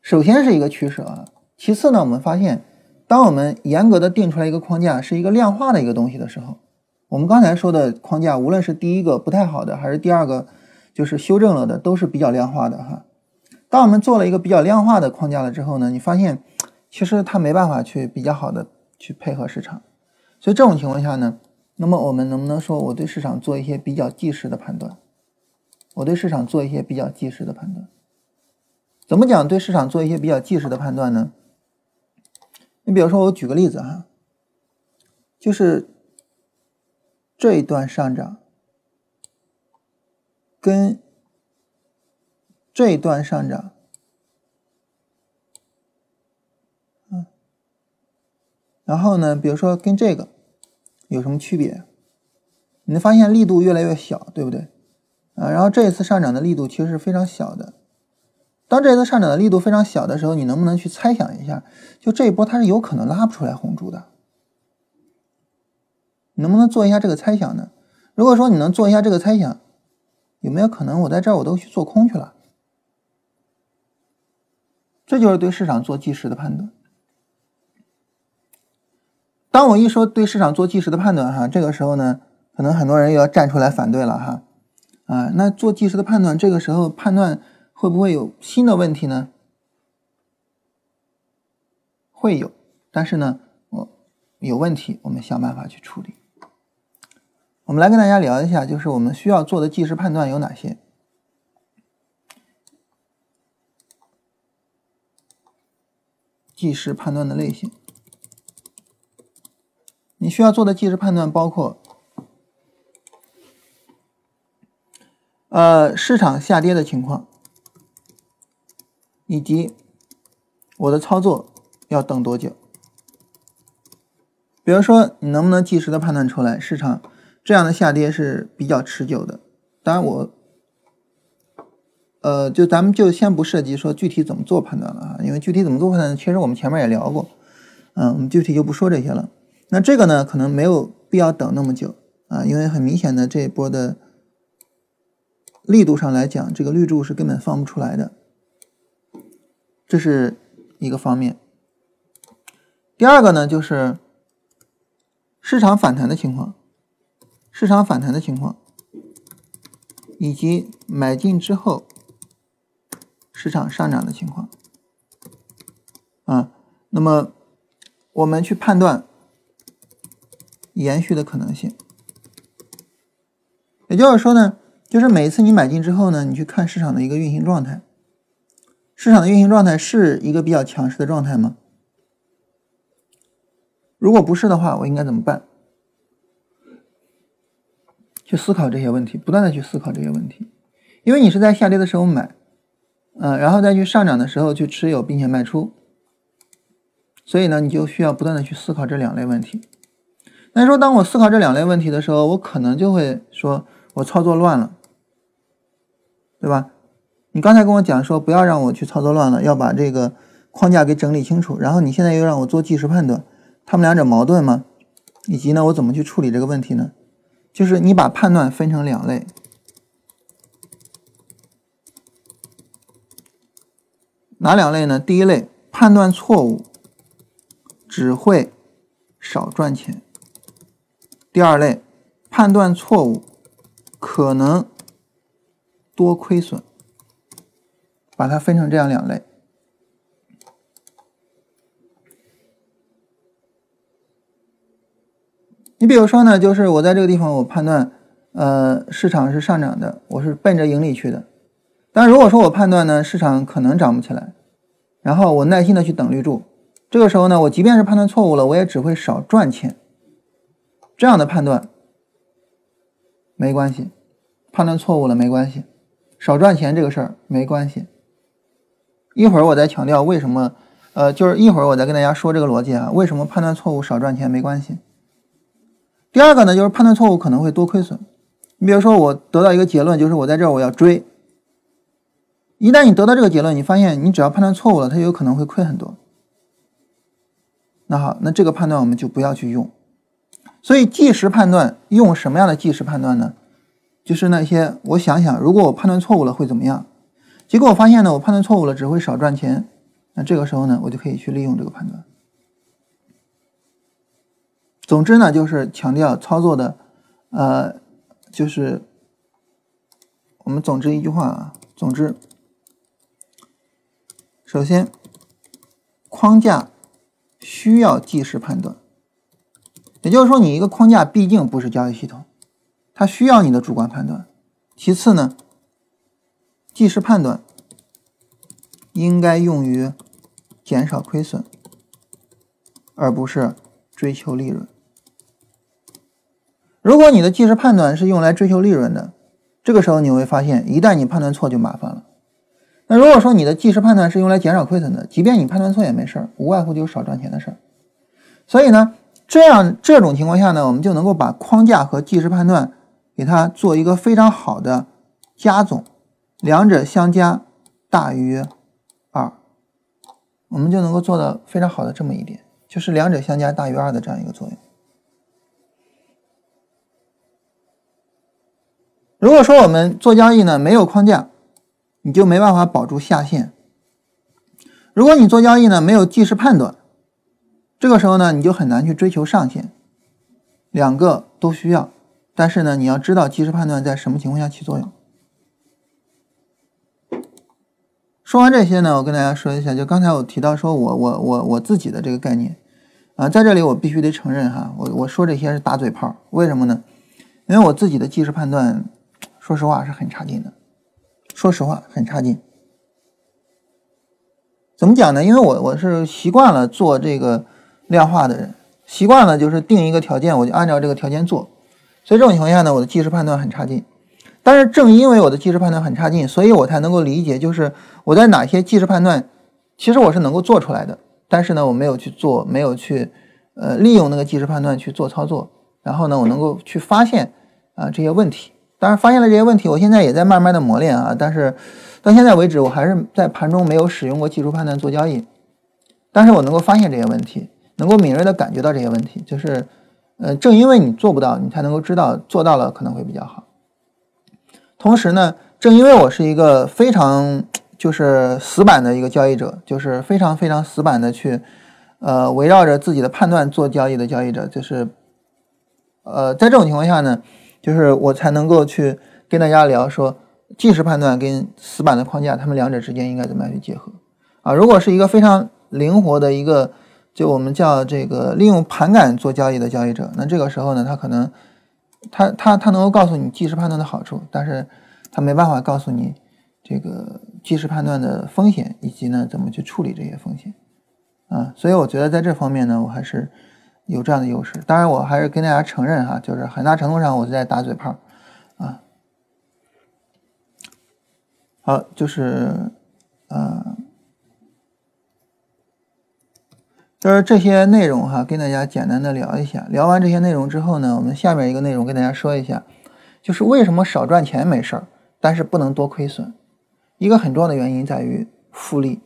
首先是一个取舍啊，其次呢，我们发现，当我们严格的定出来一个框架，是一个量化的一个东西的时候。我们刚才说的框架，无论是第一个不太好的，还是第二个就是修正了的，都是比较量化的哈。当我们做了一个比较量化的框架了之后呢，你发现其实它没办法去比较好的去配合市场，所以这种情况下呢，那么我们能不能说我对市场做一些比较即时的判断？我对市场做一些比较即时的判断，怎么讲？对市场做一些比较即时的判断呢？你比如说，我举个例子哈，就是。这一段上涨跟这一段上涨，嗯，然后呢，比如说跟这个有什么区别？你发现力度越来越小，对不对？啊，然后这一次上涨的力度其实是非常小的。当这一次上涨的力度非常小的时候，你能不能去猜想一下？就这一波它是有可能拉不出来红柱的。能不能做一下这个猜想呢？如果说你能做一下这个猜想，有没有可能我在这儿我都去做空去了？这就是对市场做即时的判断。当我一说对市场做即时的判断，哈，这个时候呢，可能很多人又要站出来反对了，哈，啊，那做即时的判断，这个时候判断会不会有新的问题呢？会有，但是呢，我有问题，我们想办法去处理。我们来跟大家聊一下，就是我们需要做的即时判断有哪些？即时判断的类型。你需要做的即时判断包括，呃，市场下跌的情况，以及我的操作要等多久。比如说，你能不能及时的判断出来市场这样的下跌是比较持久的？当然，我，呃，就咱们就先不涉及说具体怎么做判断了啊，因为具体怎么做判断，其实我们前面也聊过，嗯，我们具体就不说这些了。那这个呢，可能没有必要等那么久啊，因为很明显的这一波的力度上来讲，这个绿柱是根本放不出来的，这是一个方面。第二个呢，就是市场反弹的情况，市场反弹的情况，以及买进之后市场上涨的情况啊，那么我们去判断。延续的可能性，也就是说呢，就是每一次你买进之后呢，你去看市场的一个运行状态，市场的运行状态是一个比较强势的状态吗？如果不是的话，我应该怎么办？去思考这些问题，不断的去思考这些问题，因为你是在下跌的时候买，嗯，然后再去上涨的时候去持有并且卖出，所以呢，你就需要不断的去思考这两类问题。那说，当我思考这两类问题的时候，我可能就会说，我操作乱了，对吧？你刚才跟我讲说，不要让我去操作乱了，要把这个框架给整理清楚。然后你现在又让我做即时判断，他们两者矛盾吗？以及呢，我怎么去处理这个问题呢？就是你把判断分成两类，哪两类呢？第一类，判断错误，只会少赚钱。第二类，判断错误，可能多亏损，把它分成这样两类。你比如说呢，就是我在这个地方，我判断，呃，市场是上涨的，我是奔着盈利去的。但如果说我判断呢，市场可能涨不起来，然后我耐心的去等绿柱，这个时候呢，我即便是判断错误了，我也只会少赚钱。这样的判断没关系，判断错误了没关系，少赚钱这个事儿没关系。一会儿我再强调为什么，呃，就是一会儿我再跟大家说这个逻辑啊，为什么判断错误少赚钱没关系。第二个呢，就是判断错误可能会多亏损。你比如说我得到一个结论，就是我在这儿我要追，一旦你得到这个结论，你发现你只要判断错误了，它有可能会亏很多。那好，那这个判断我们就不要去用。所以，即时判断用什么样的即时判断呢？就是那些我想想，如果我判断错误了会怎么样？结果我发现呢，我判断错误了只会少赚钱。那这个时候呢，我就可以去利用这个判断。总之呢，就是强调操作的，呃，就是我们总之一句话啊，总之，首先，框架需要即时判断。也就是说，你一个框架毕竟不是交易系统，它需要你的主观判断。其次呢，即时判断应该用于减少亏损，而不是追求利润。如果你的即时判断是用来追求利润的，这个时候你会发现，一旦你判断错就麻烦了。那如果说你的即时判断是用来减少亏损的，即便你判断错也没事儿，无外乎就是少赚钱的事儿。所以呢。这样这种情况下呢，我们就能够把框架和即时判断给它做一个非常好的加总，两者相加大于二，我们就能够做到非常好的这么一点，就是两者相加大于二的这样一个作用。如果说我们做交易呢没有框架，你就没办法保住下限；如果你做交易呢没有即时判断。这个时候呢，你就很难去追求上限，两个都需要，但是呢，你要知道即时判断在什么情况下起作用。说完这些呢，我跟大家说一下，就刚才我提到说我我我我自己的这个概念啊，在这里我必须得承认哈，我我说这些是打嘴炮，为什么呢？因为我自己的即时判断，说实话是很差劲的，说实话很差劲。怎么讲呢？因为我我是习惯了做这个量化的人，习惯了就是定一个条件，我就按照这个条件做，所以这种情况下呢，我的技术判断很差劲。但是正因为我的技术判断很差劲，所以我才能够理解，就是我在哪些技术判断，其实我是能够做出来的，但是呢，我没有去做，没有去呃利用那个技术判断去做操作，然后呢，我能够去发现啊这些问题。当然发现了这些问题，我现在也在慢慢的磨练啊，但是到现在为止，我还是在盘中没有使用过技术判断做交易，但是我能够发现这些问题，能够敏锐的感觉到这些问题，就是呃正因为你做不到，你才能够知道做到了可能会比较好。同时呢，正因为我是一个非常就是死板的一个交易者，就是非常非常死板的去，呃，围绕着自己的判断做交易的交易者，就是，呃，在这种情况下呢，就是我才能够去跟大家聊说，即时判断跟死板的框架，他们两者之间应该怎么样去结合啊？如果是一个非常灵活的一个，就我们叫这个利用盘感做交易的交易者，那这个时候呢，他可能。他他他能够告诉你即时判断的好处，但是他没办法告诉你这个即时判断的风险，以及呢怎么去处理这些风险啊。所以我觉得在这方面呢，我还是有这样的优势。当然，我还是跟大家承认哈，就是很大程度上我是在打嘴炮啊。好，就是啊。就是这些内容哈，跟大家简单的聊一下。聊完这些内容之后呢，我们下面一个内容跟大家说一下，就是为什么少赚钱没事儿，但是不能多亏损。一个很重要的原因在于复利，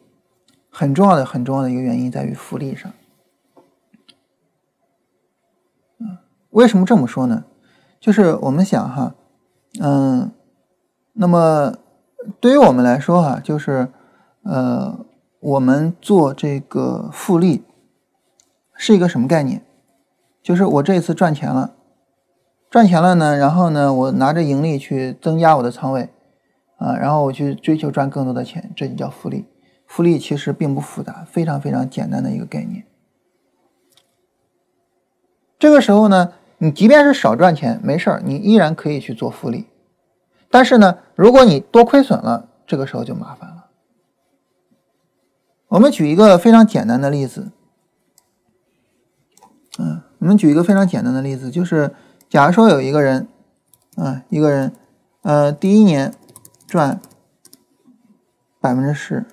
很重要的很重要的一个原因在于复利上。为什么这么说呢？就是我们想哈，嗯，那么对于我们来说哈，就是呃，我们做这个复利。是一个什么概念？就是我这一次赚钱了，赚钱了呢，然后呢，我拿着盈利去增加我的仓位，啊，然后我去追求赚更多的钱，这就叫复利。复利其实并不复杂，非常非常简单的一个概念。这个时候呢，你即便是少赚钱，没事儿，你依然可以去做复利。但是呢，如果你多亏损了，这个时候就麻烦了。我们举一个非常简单的例子。我们举一个非常简单的例子，就是假如说有一个人，啊，一个人，呃，第一年赚百分之十，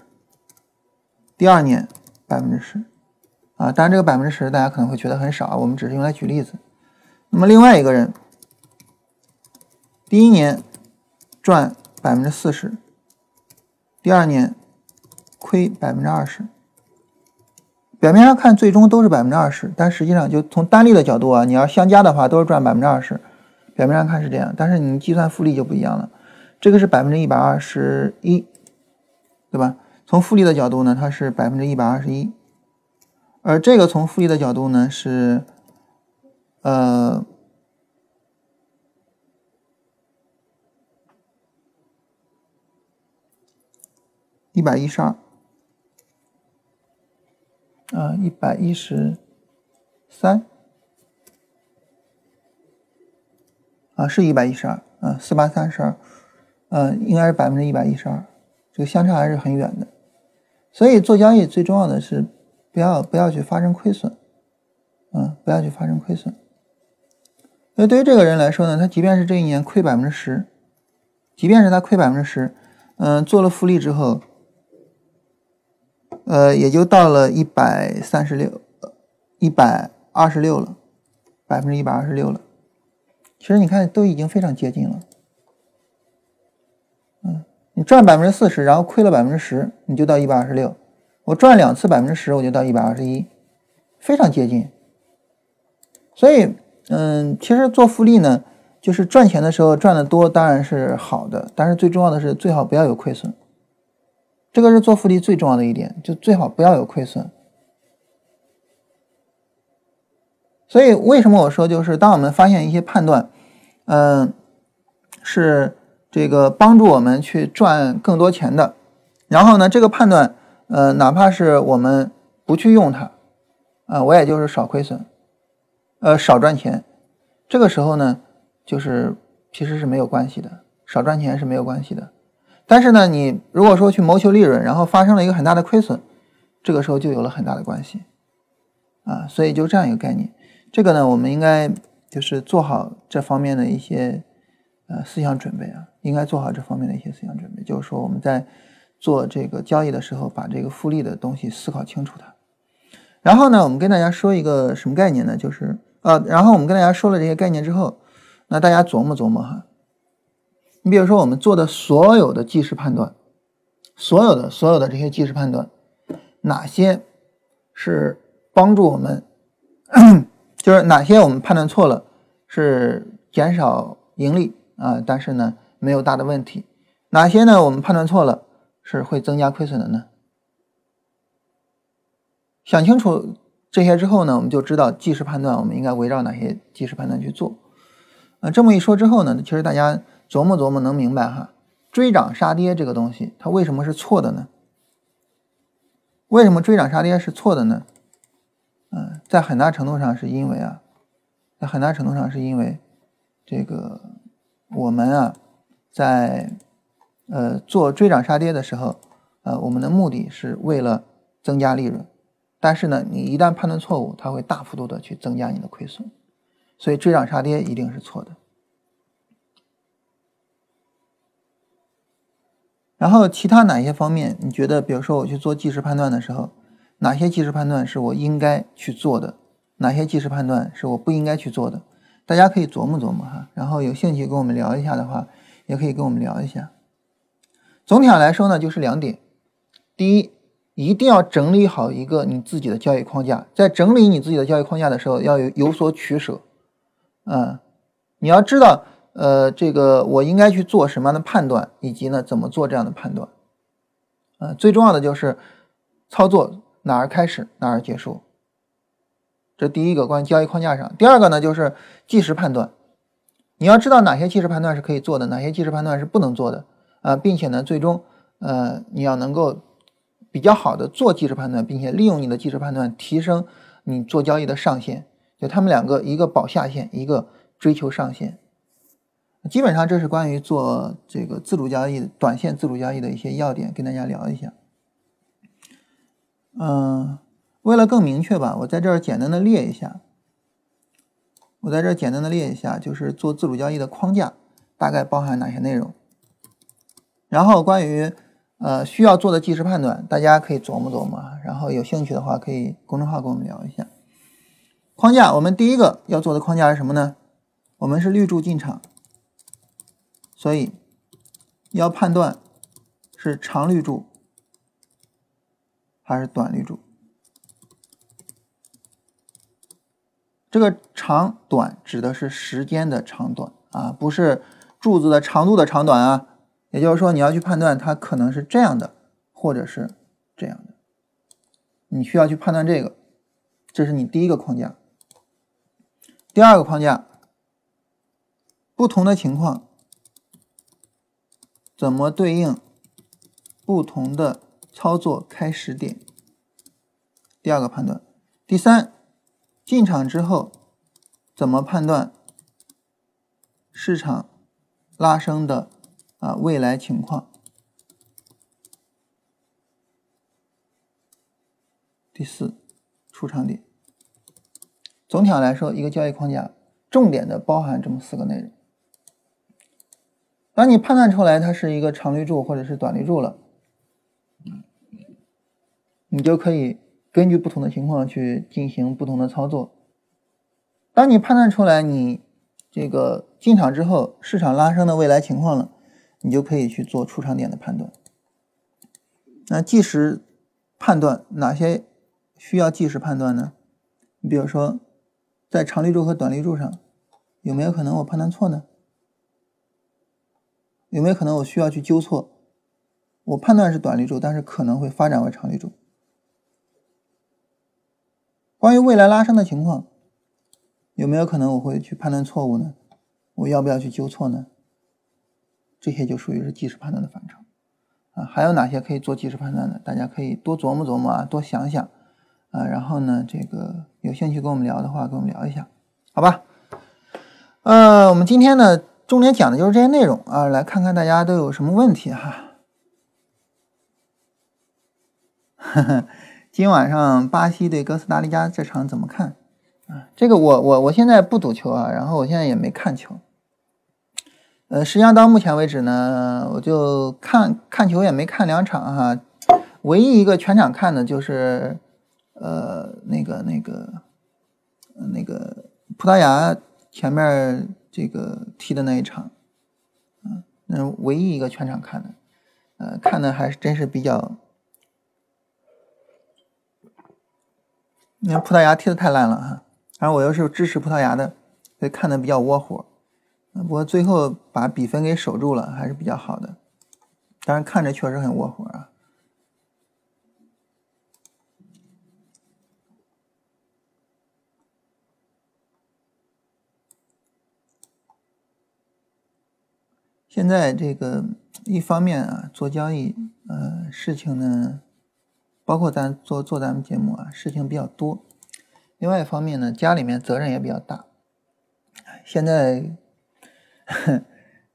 第二年百分之十，啊，当然这个百分之十大家可能会觉得很少，我们只是用来举例子。那么另外一个人，第一年赚百分之四十，第二年亏百分之二十。表面上看，最终都是百分之二十，但实际上就从单利的角度啊，你要相加的话，都是赚百分之二十。表面上看是这样，但是你计算复利就不一样了。这个是百分之一百二十一，对吧？从复利的角度呢，它是百分之一百二十一，而这个从复利的角度呢是，呃，一百一十二。啊，一百一十三，啊，是一百一十二，啊，四八三十二，呃，应该是百分之一百一十二，这个相差还是很远的。所以做交易最重要的是不要不要去发生亏损，啊，不要去发生亏损。那对于这个人来说呢，他即便是这一年亏百分之十，即便是他亏百分之十，嗯，做了复利之后。呃，也就到了一百三十六，一百二十六了，百分之一百二十六了。其实你看，都已经非常接近了。嗯，你赚百分之四十，然后亏了百分之十，你就到一百二十六。我赚两次百分之十，我就到一百二十一，非常接近。所以，嗯，其实做复利呢，就是赚钱的时候赚的多当然是好的，但是最重要的是最好不要有亏损。这个是做复利最重要的一点，就最好不要有亏损。所以为什么我说，就是当我们发现一些判断，嗯，是这个帮助我们去赚更多钱的，然后呢，这个判断，呃，哪怕是我们不去用它，啊，我也就是少亏损，呃，少赚钱，这个时候呢，就是其实是没有关系的，少赚钱是没有关系的。但是呢，你如果说去谋求利润，然后发生了一个很大的亏损，这个时候就有了很大的关系啊。所以就这样一个概念，这个呢，我们应该就是做好这方面的一些呃思想准备啊，应该做好这方面的一些思想准备，就是说我们在做这个交易的时候，把这个复利的东西思考清楚它。然后呢，我们跟大家说一个什么概念呢？就是呃，然后我们跟大家说了这些概念之后，那大家琢磨琢磨哈。你比如说，我们做的所有的即时判断，所有的所有的这些即时判断，哪些是帮助我们，就是哪些我们判断错了是减少盈利啊，但是呢没有大的问题，哪些呢我们判断错了是会增加亏损的呢？想清楚这些之后呢，我们就知道即时判断我们应该围绕哪些即时判断去做。啊，这么一说之后呢，其实大家。琢磨琢磨能明白哈，追涨杀跌这个东西，它为什么是错的呢？为什么追涨杀跌是错的呢？嗯，在很大程度上是因为啊，在很大程度上是因为这个我们啊，在呃做追涨杀跌的时候，呃，我们的目的是为了增加利润，但是呢，你一旦判断错误，它会大幅度的去增加你的亏损，所以追涨杀跌一定是错的。然后其他哪些方面你觉得，比如说我去做即时判断的时候，哪些即时判断是我应该去做的，哪些即时判断是我不应该去做的？大家可以琢磨琢磨哈。然后有兴趣跟我们聊一下的话，也可以跟我们聊一下。总体上来说呢，就是两点：第一，一定要整理好一个你自己的交易框架，在整理你自己的交易框架的时候，要有有所取舍。嗯，你要知道。呃，这个我应该去做什么样的判断，以及呢怎么做这样的判断？呃，最重要的就是操作哪儿开始哪儿结束。这第一个关于交易框架上，第二个呢就是即时判断，你要知道哪些即时判断是可以做的，哪些即时判断是不能做的啊，并且呢最终呃你要能够比较好的做即时判断，并且利用你的即时判断提升你做交易的上限。就他们两个，一个保下限，一个追求上限。基本上这是关于做这个自主交易、短线自主交易的一些要点，跟大家聊一下。嗯，为了更明确吧，我在这儿简单的列一下。我在这儿简单的列一下，就是做自主交易的框架大概包含哪些内容。然后关于呃需要做的即时判断，大家可以琢磨琢磨。然后有兴趣的话，可以公众号跟我们聊一下。框架，我们第一个要做的框架是什么呢？我们是绿柱进场。所以要判断是长绿柱还是短绿柱。这个长短指的是时间的长短啊，不是柱子的长度的长短啊。也就是说，你要去判断它可能是这样的，或者是这样的，你需要去判断这个。这是你第一个框架。第二个框架，不同的情况。怎么对应不同的操作开始点？第二个判断。第三，进场之后怎么判断市场拉升的啊未来情况？第四，出场点。总体上来说，一个交易框架重点的包含这么四个内容。当你判断出来它是一个长绿柱或者是短绿柱了，你就可以根据不同的情况去进行不同的操作。当你判断出来你这个进场之后市场拉升的未来情况了，你就可以去做出场点的判断。那即时判断哪些需要即时判断呢？你比如说，在长绿柱和短绿柱上，有没有可能我判断错呢？有没有可能我需要去纠错？我判断是短绿柱，但是可能会发展为长绿柱。关于未来拉升的情况，有没有可能我会去判断错误呢？我要不要去纠错呢？这些就属于是即时判断的范畴啊。还有哪些可以做即时判断的？大家可以多琢磨琢磨啊，多想想啊。然后呢，这个有兴趣跟我们聊的话，跟我们聊一下，好吧？呃，我们今天呢。重点讲的就是这些内容啊，来看看大家都有什么问题哈。今晚上巴西对哥斯达黎加这场怎么看？啊，这个我我我现在不赌球啊，然后我现在也没看球。呃，实际上到目前为止呢，我就看看球也没看两场哈，唯一一个全场看的就是，呃，那个那个那个葡萄牙前面这个踢的那一场，嗯，那唯一一个全场看的，呃，看的还是真是比较，你看葡萄牙踢的太烂了哈，然后我又是支持葡萄牙的，所以看的比较窝火。不过最后把比分给守住了，还是比较好的。当然看着确实很窝火啊。现在这个一方面啊，做交易，呃，事情呢，包括咱做做咱们节目啊，事情比较多。另外一方面呢，家里面责任也比较大。现在。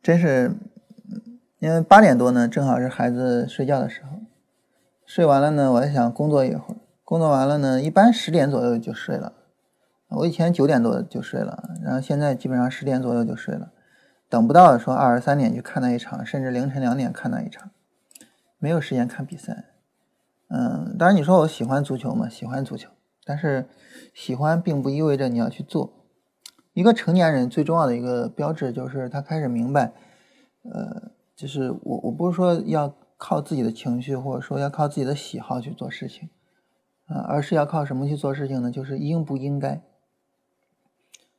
真是，因为八点多呢，正好是孩子睡觉的时候。睡完了呢，我还想工作一会儿。工作完了呢，一般十点左右就睡了。我以前九点多就睡了，然后现在基本上十点左右就睡了，等不到说二十三点去看那一场，甚至凌晨两点看那一场，没有时间看比赛。嗯，当然你说我喜欢足球嘛，喜欢足球，但是喜欢并不意味着你要去做。一个成年人最重要的一个标志就是他开始明白，呃，就是我我不是说要靠自己的情绪或者说要靠自己的喜好去做事情，啊，而是要靠什么去做事情呢？就是应不应该。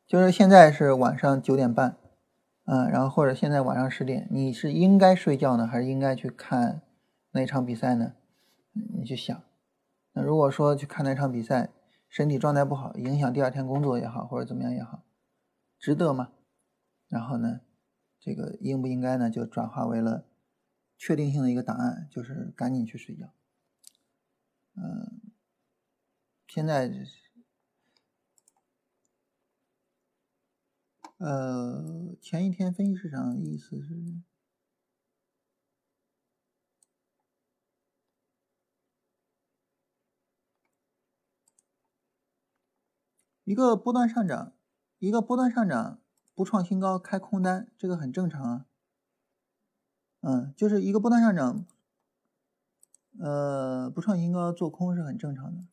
就是现在是晚上九点半，嗯，然后或者现在晚上十点，你是应该睡觉呢，还是应该去看那场比赛呢？你去想。那如果说去看那场比赛，身体状态不好，影响第二天工作也好，或者怎么样也好。值得吗？然后呢，这个应不应该呢？就转化为了确定性的一个答案，就是赶紧去睡觉。嗯，现在呃，前一天分析市场意思是一个波段上涨。一个波段上涨不创新高开空单，这个很正常啊。嗯，就是一个波段上涨，呃，不创新高做空是很正常的。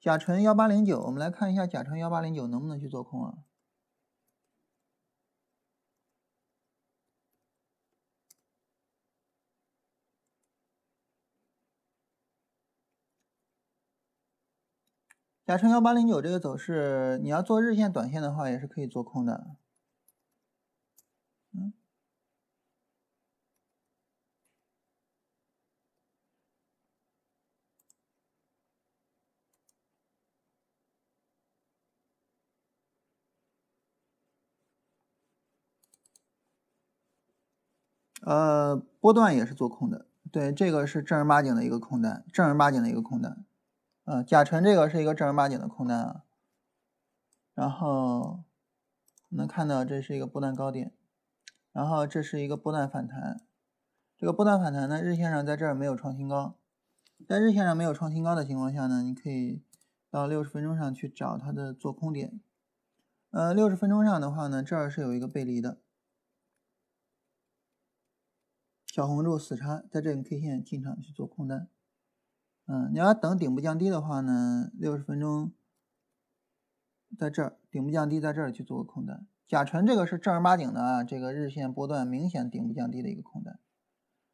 甲醇幺八零九，我们来看一下甲醇幺八零九能不能去做空啊？甲醇幺八零九这个走势，你要做日线、短线的话，也是可以做空的。嗯，呃，波段也是做空的。对，这个是正儿八经的一个空单，正儿八经的一个空单。呃，甲醇这个是一个正儿八经的空单啊，然后能看到这是一个波段高点，然后这是一个波段反弹，这个波段反弹呢，日线上在这儿没有创新高，在日线上没有创新高的情况下呢，你可以到六十分钟上去找它的做空点，呃，六十分钟上的话呢，这儿是有一个背离的，小红柱死叉，在这根 K 线进场去做空单。嗯，你要等顶部降低的话呢，六十分钟在这儿，顶部降低在这儿去做个空单。甲醇这个是正儿八经的啊，这个日线波段明显顶部降低的一个空单，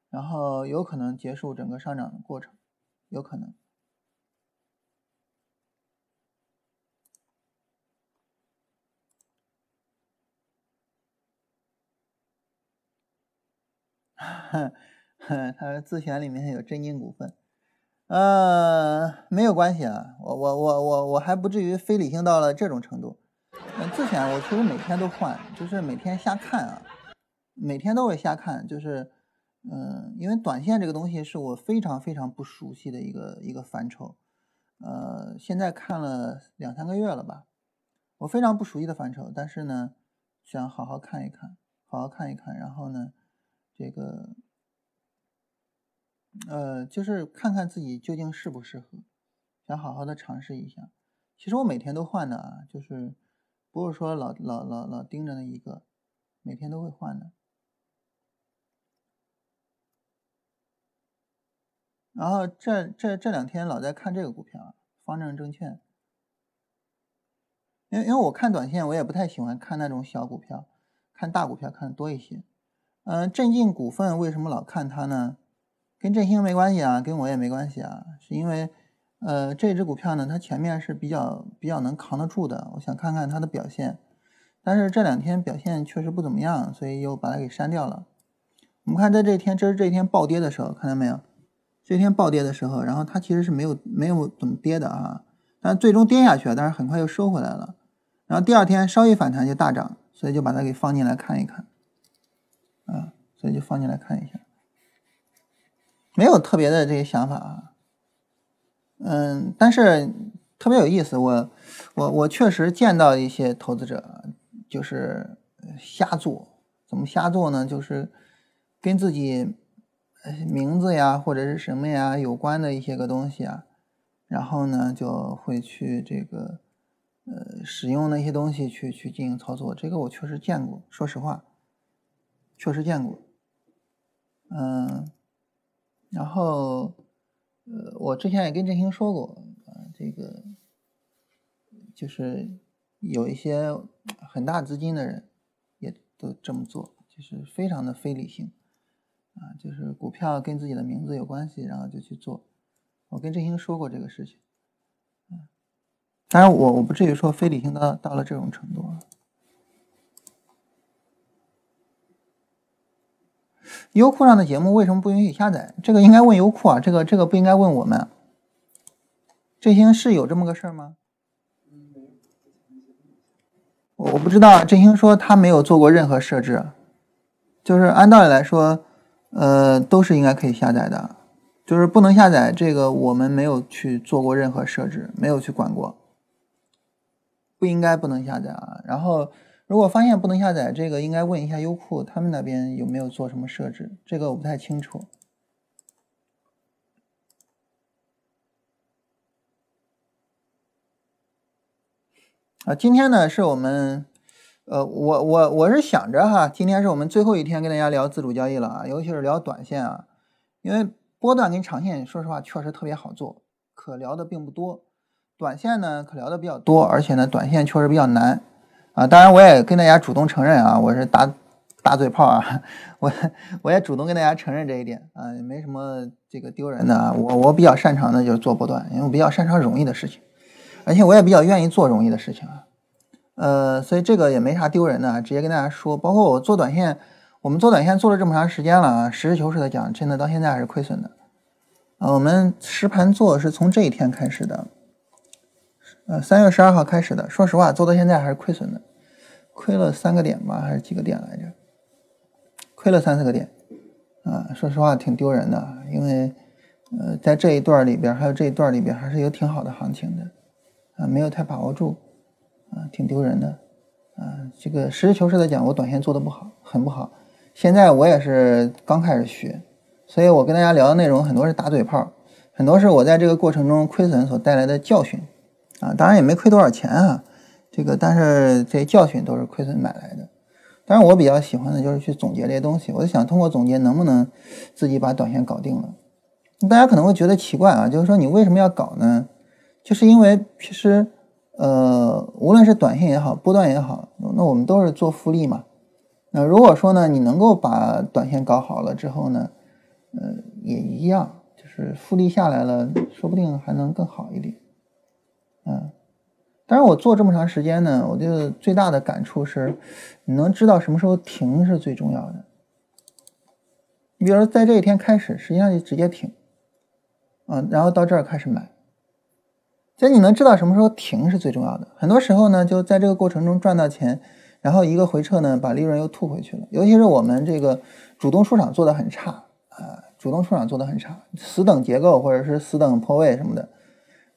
然后有可能结束整个上涨的过程，有可能。哼哼，他自选里面有真金股份。呃，没有关系啊，我我我我我还不至于非理性到了这种程度。嗯，自选我其实每天都换，就是每天瞎看啊，每天都会瞎看，就是嗯，因为短线这个东西是我非常非常不熟悉的一个一个范畴，呃，现在看了两三个月了吧，我非常不熟悉的范畴，但是呢，想好好看一看，好好看一看，然后呢，这个。呃，就是看看自己究竟适不适合，想好好的尝试一下。其实我每天都换的啊，就是不是说老老老老盯着那一个，每天都会换的。然后这这这两天老在看这个股票，方正证券。因为因为我看短线，我也不太喜欢看那种小股票，看大股票看的多一些。嗯，镇静股份为什么老看它呢？跟振兴没关系啊，跟我也没关系啊，是因为呃这只股票呢，它前面是比较比较能扛得住的，我想看看它的表现。但是这两天表现确实不怎么样，所以又把它给删掉了。我们看在这天，这是这一天暴跌的时候，看到没有？这天暴跌的时候，然后它其实是没有没有怎么跌的啊，但最终跌下去了，但是很快又收回来了。然后第二天稍一反弹就大涨，所以就把它给放进来看一看，啊，所以就放进来看一下，没有特别的这些想法啊，嗯，但是特别有意思，我我我确实见到一些投资者就是瞎做，怎么瞎做呢？就是跟自己。名字呀，或者是什么呀有关的一些个东西啊，然后呢就会去这个呃使用那些东西去去进行操作，这个我确实见过，说实话，确实见过。嗯，然后呃我之前也跟振兴说过啊，这个就是有一些很大资金的人也都这么做，就是非常的非理性。啊，就是股票跟自己的名字有关系，然后就去做。我跟振兴说过这个事情，嗯，当然我我不至于说非理性到到了这种程度啊。优酷上的节目为什么不允许下载？这个应该问优酷啊，这个这个不应该问我们。振兴是有这么个事儿吗？我不知道，振兴说他没有做过任何设置，就是按道理来说。呃，都是应该可以下载的，就是不能下载这个，我们没有去做过任何设置，没有去管过，不应该不能下载啊。然后，如果发现不能下载，这个应该问一下优酷，他们那边有没有做什么设置，这个我不太清楚。啊，今天呢是我们。呃，我我我是想着哈，今天是我们最后一天跟大家聊自主交易了啊，尤其是聊短线啊，因为波段跟长线说实话确实特别好做，可聊的并不多，短线呢可聊的比较多，而且呢短线确实比较难啊。当然我也跟大家主动承认啊，我是打打嘴炮啊，我我也主动跟大家承认这一点啊，也没什么这个丢人的啊。我我比较擅长的就是做波段，因为我比较擅长容易的事情，而且我也比较愿意做容易的事情啊。呃，所以这个也没啥丢人的，直接跟大家说。包括我做短线，我们做短线做了这么长时间了啊，实事求是的讲，真的到现在还是亏损的。啊，我们实盘做是从这一天开始的，呃，三月十二号开始的。说实话，做到现在还是亏损的，亏了三个点吧，还是几个点来着？亏了三四个点。啊，说实话挺丢人的，因为呃，在这一段里边，还有这一段里边，还是有挺好的行情的，啊，没有太把握住。啊，挺丢人的，啊，这个实事求是的讲，我短线做的不好，很不好。现在我也是刚开始学，所以我跟大家聊的内容很多是打嘴炮，很多是我在这个过程中亏损所带来的教训，啊，当然也没亏多少钱啊，这个但是这些教训都是亏损买来的。当然我比较喜欢的就是去总结这些东西，我就想通过总结能不能自己把短线搞定了。大家可能会觉得奇怪啊，就是说你为什么要搞呢？就是因为其实。呃，无论是短线也好，波段也好，那我们都是做复利嘛。那如果说呢，你能够把短线搞好了之后呢，呃，也一样，就是复利下来了，说不定还能更好一点。嗯，但是我做这么长时间呢，我觉得最大的感触是，你能知道什么时候停是最重要的。你比如说，在这一天开始，实际上就直接停，嗯，然后到这儿开始买。所以你能知道什么时候停是最重要的。很多时候呢，就在这个过程中赚到钱，然后一个回撤呢，把利润又吐回去了。尤其是我们这个主动出场做的很差啊，主动出场做的很差，死等结构或者是死等破位什么的。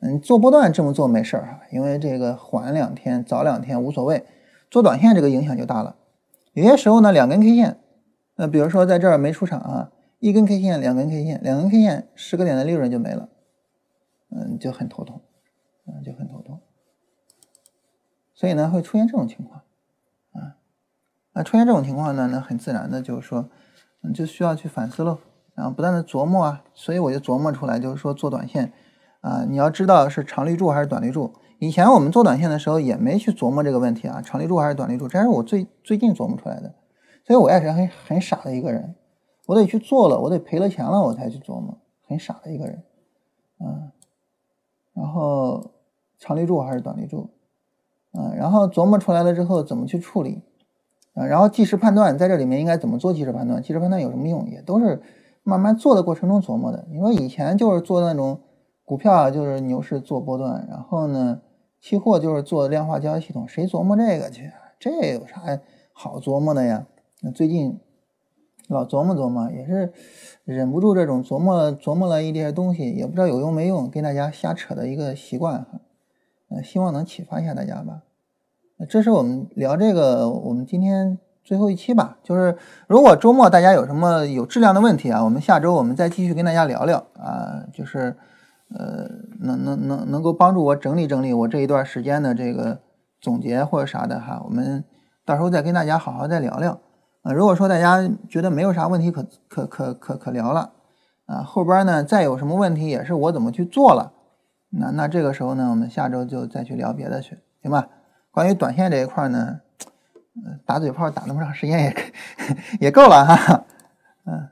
嗯，做波段这么做没事儿哈，因为这个缓两天、早两天无所谓。做短线这个影响就大了。有些时候呢，两根 K 线，呃，比如说在这儿没出场啊，一根 K 线、两根 K 线、两根 K 线，十个点的利润就没了。嗯，就很头痛，嗯，就很头痛。所以呢，会出现这种情况，啊，那出现这种情况呢，那很自然的就是说，嗯，就需要去反思喽，然后不断的琢磨啊。所以我就琢磨出来，就是说做短线，啊，你要知道是长绿柱还是短绿柱。以前我们做短线的时候也没去琢磨这个问题啊，长绿柱还是短绿柱，这是我最最近琢磨出来的。所以我也是很很傻的一个人，我得去做了，我得赔了钱了，我才去琢磨，很傻的一个人，嗯。然后长绿柱还是短绿柱？嗯，然后琢磨出来了之后怎么去处理？啊，然后即时判断在这里面应该怎么做即时判断？即时判断有什么用？也都是慢慢做的过程中琢磨的。你说以前就是做那种股票啊，就是牛市做波段，然后呢，期货就是做量化交易系统，谁琢磨这个去？这有啥好琢磨的呀？最近老琢磨琢磨，也是忍不住这种琢磨琢磨了一点东西，也不知道有用没用，跟大家瞎扯的一个习惯哈。呃，希望能启发一下大家吧。这是我们聊这个，我们今天最后一期吧。就是如果周末大家有什么有质量的问题啊，我们下周我们再继续跟大家聊聊啊。就是呃，能能能能够帮助我整理整理我这一段时间的这个总结或者啥的哈。我们到时候再跟大家好好再聊聊啊。如果说大家觉得没有啥问题可可可可可聊了啊，后边呢再有什么问题也是我怎么去做了。那那这个时候呢，我们下周就再去聊别的去，行吧？关于短线这一块呢，打嘴炮打那么长时间也 也够了哈，嗯。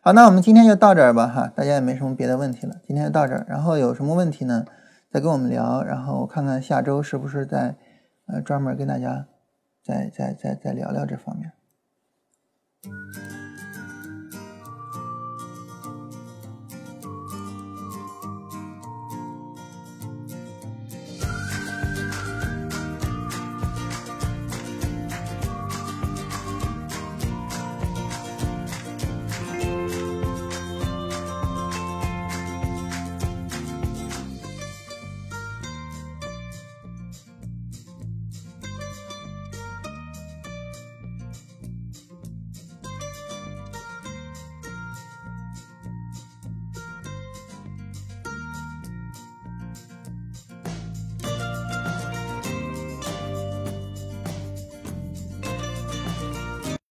好，那我们今天就到这儿吧哈，大家也没什么别的问题了，今天就到这儿。然后有什么问题呢，再跟我们聊，然后我看看下周是不是再呃专门跟大家再再再再聊聊这方面。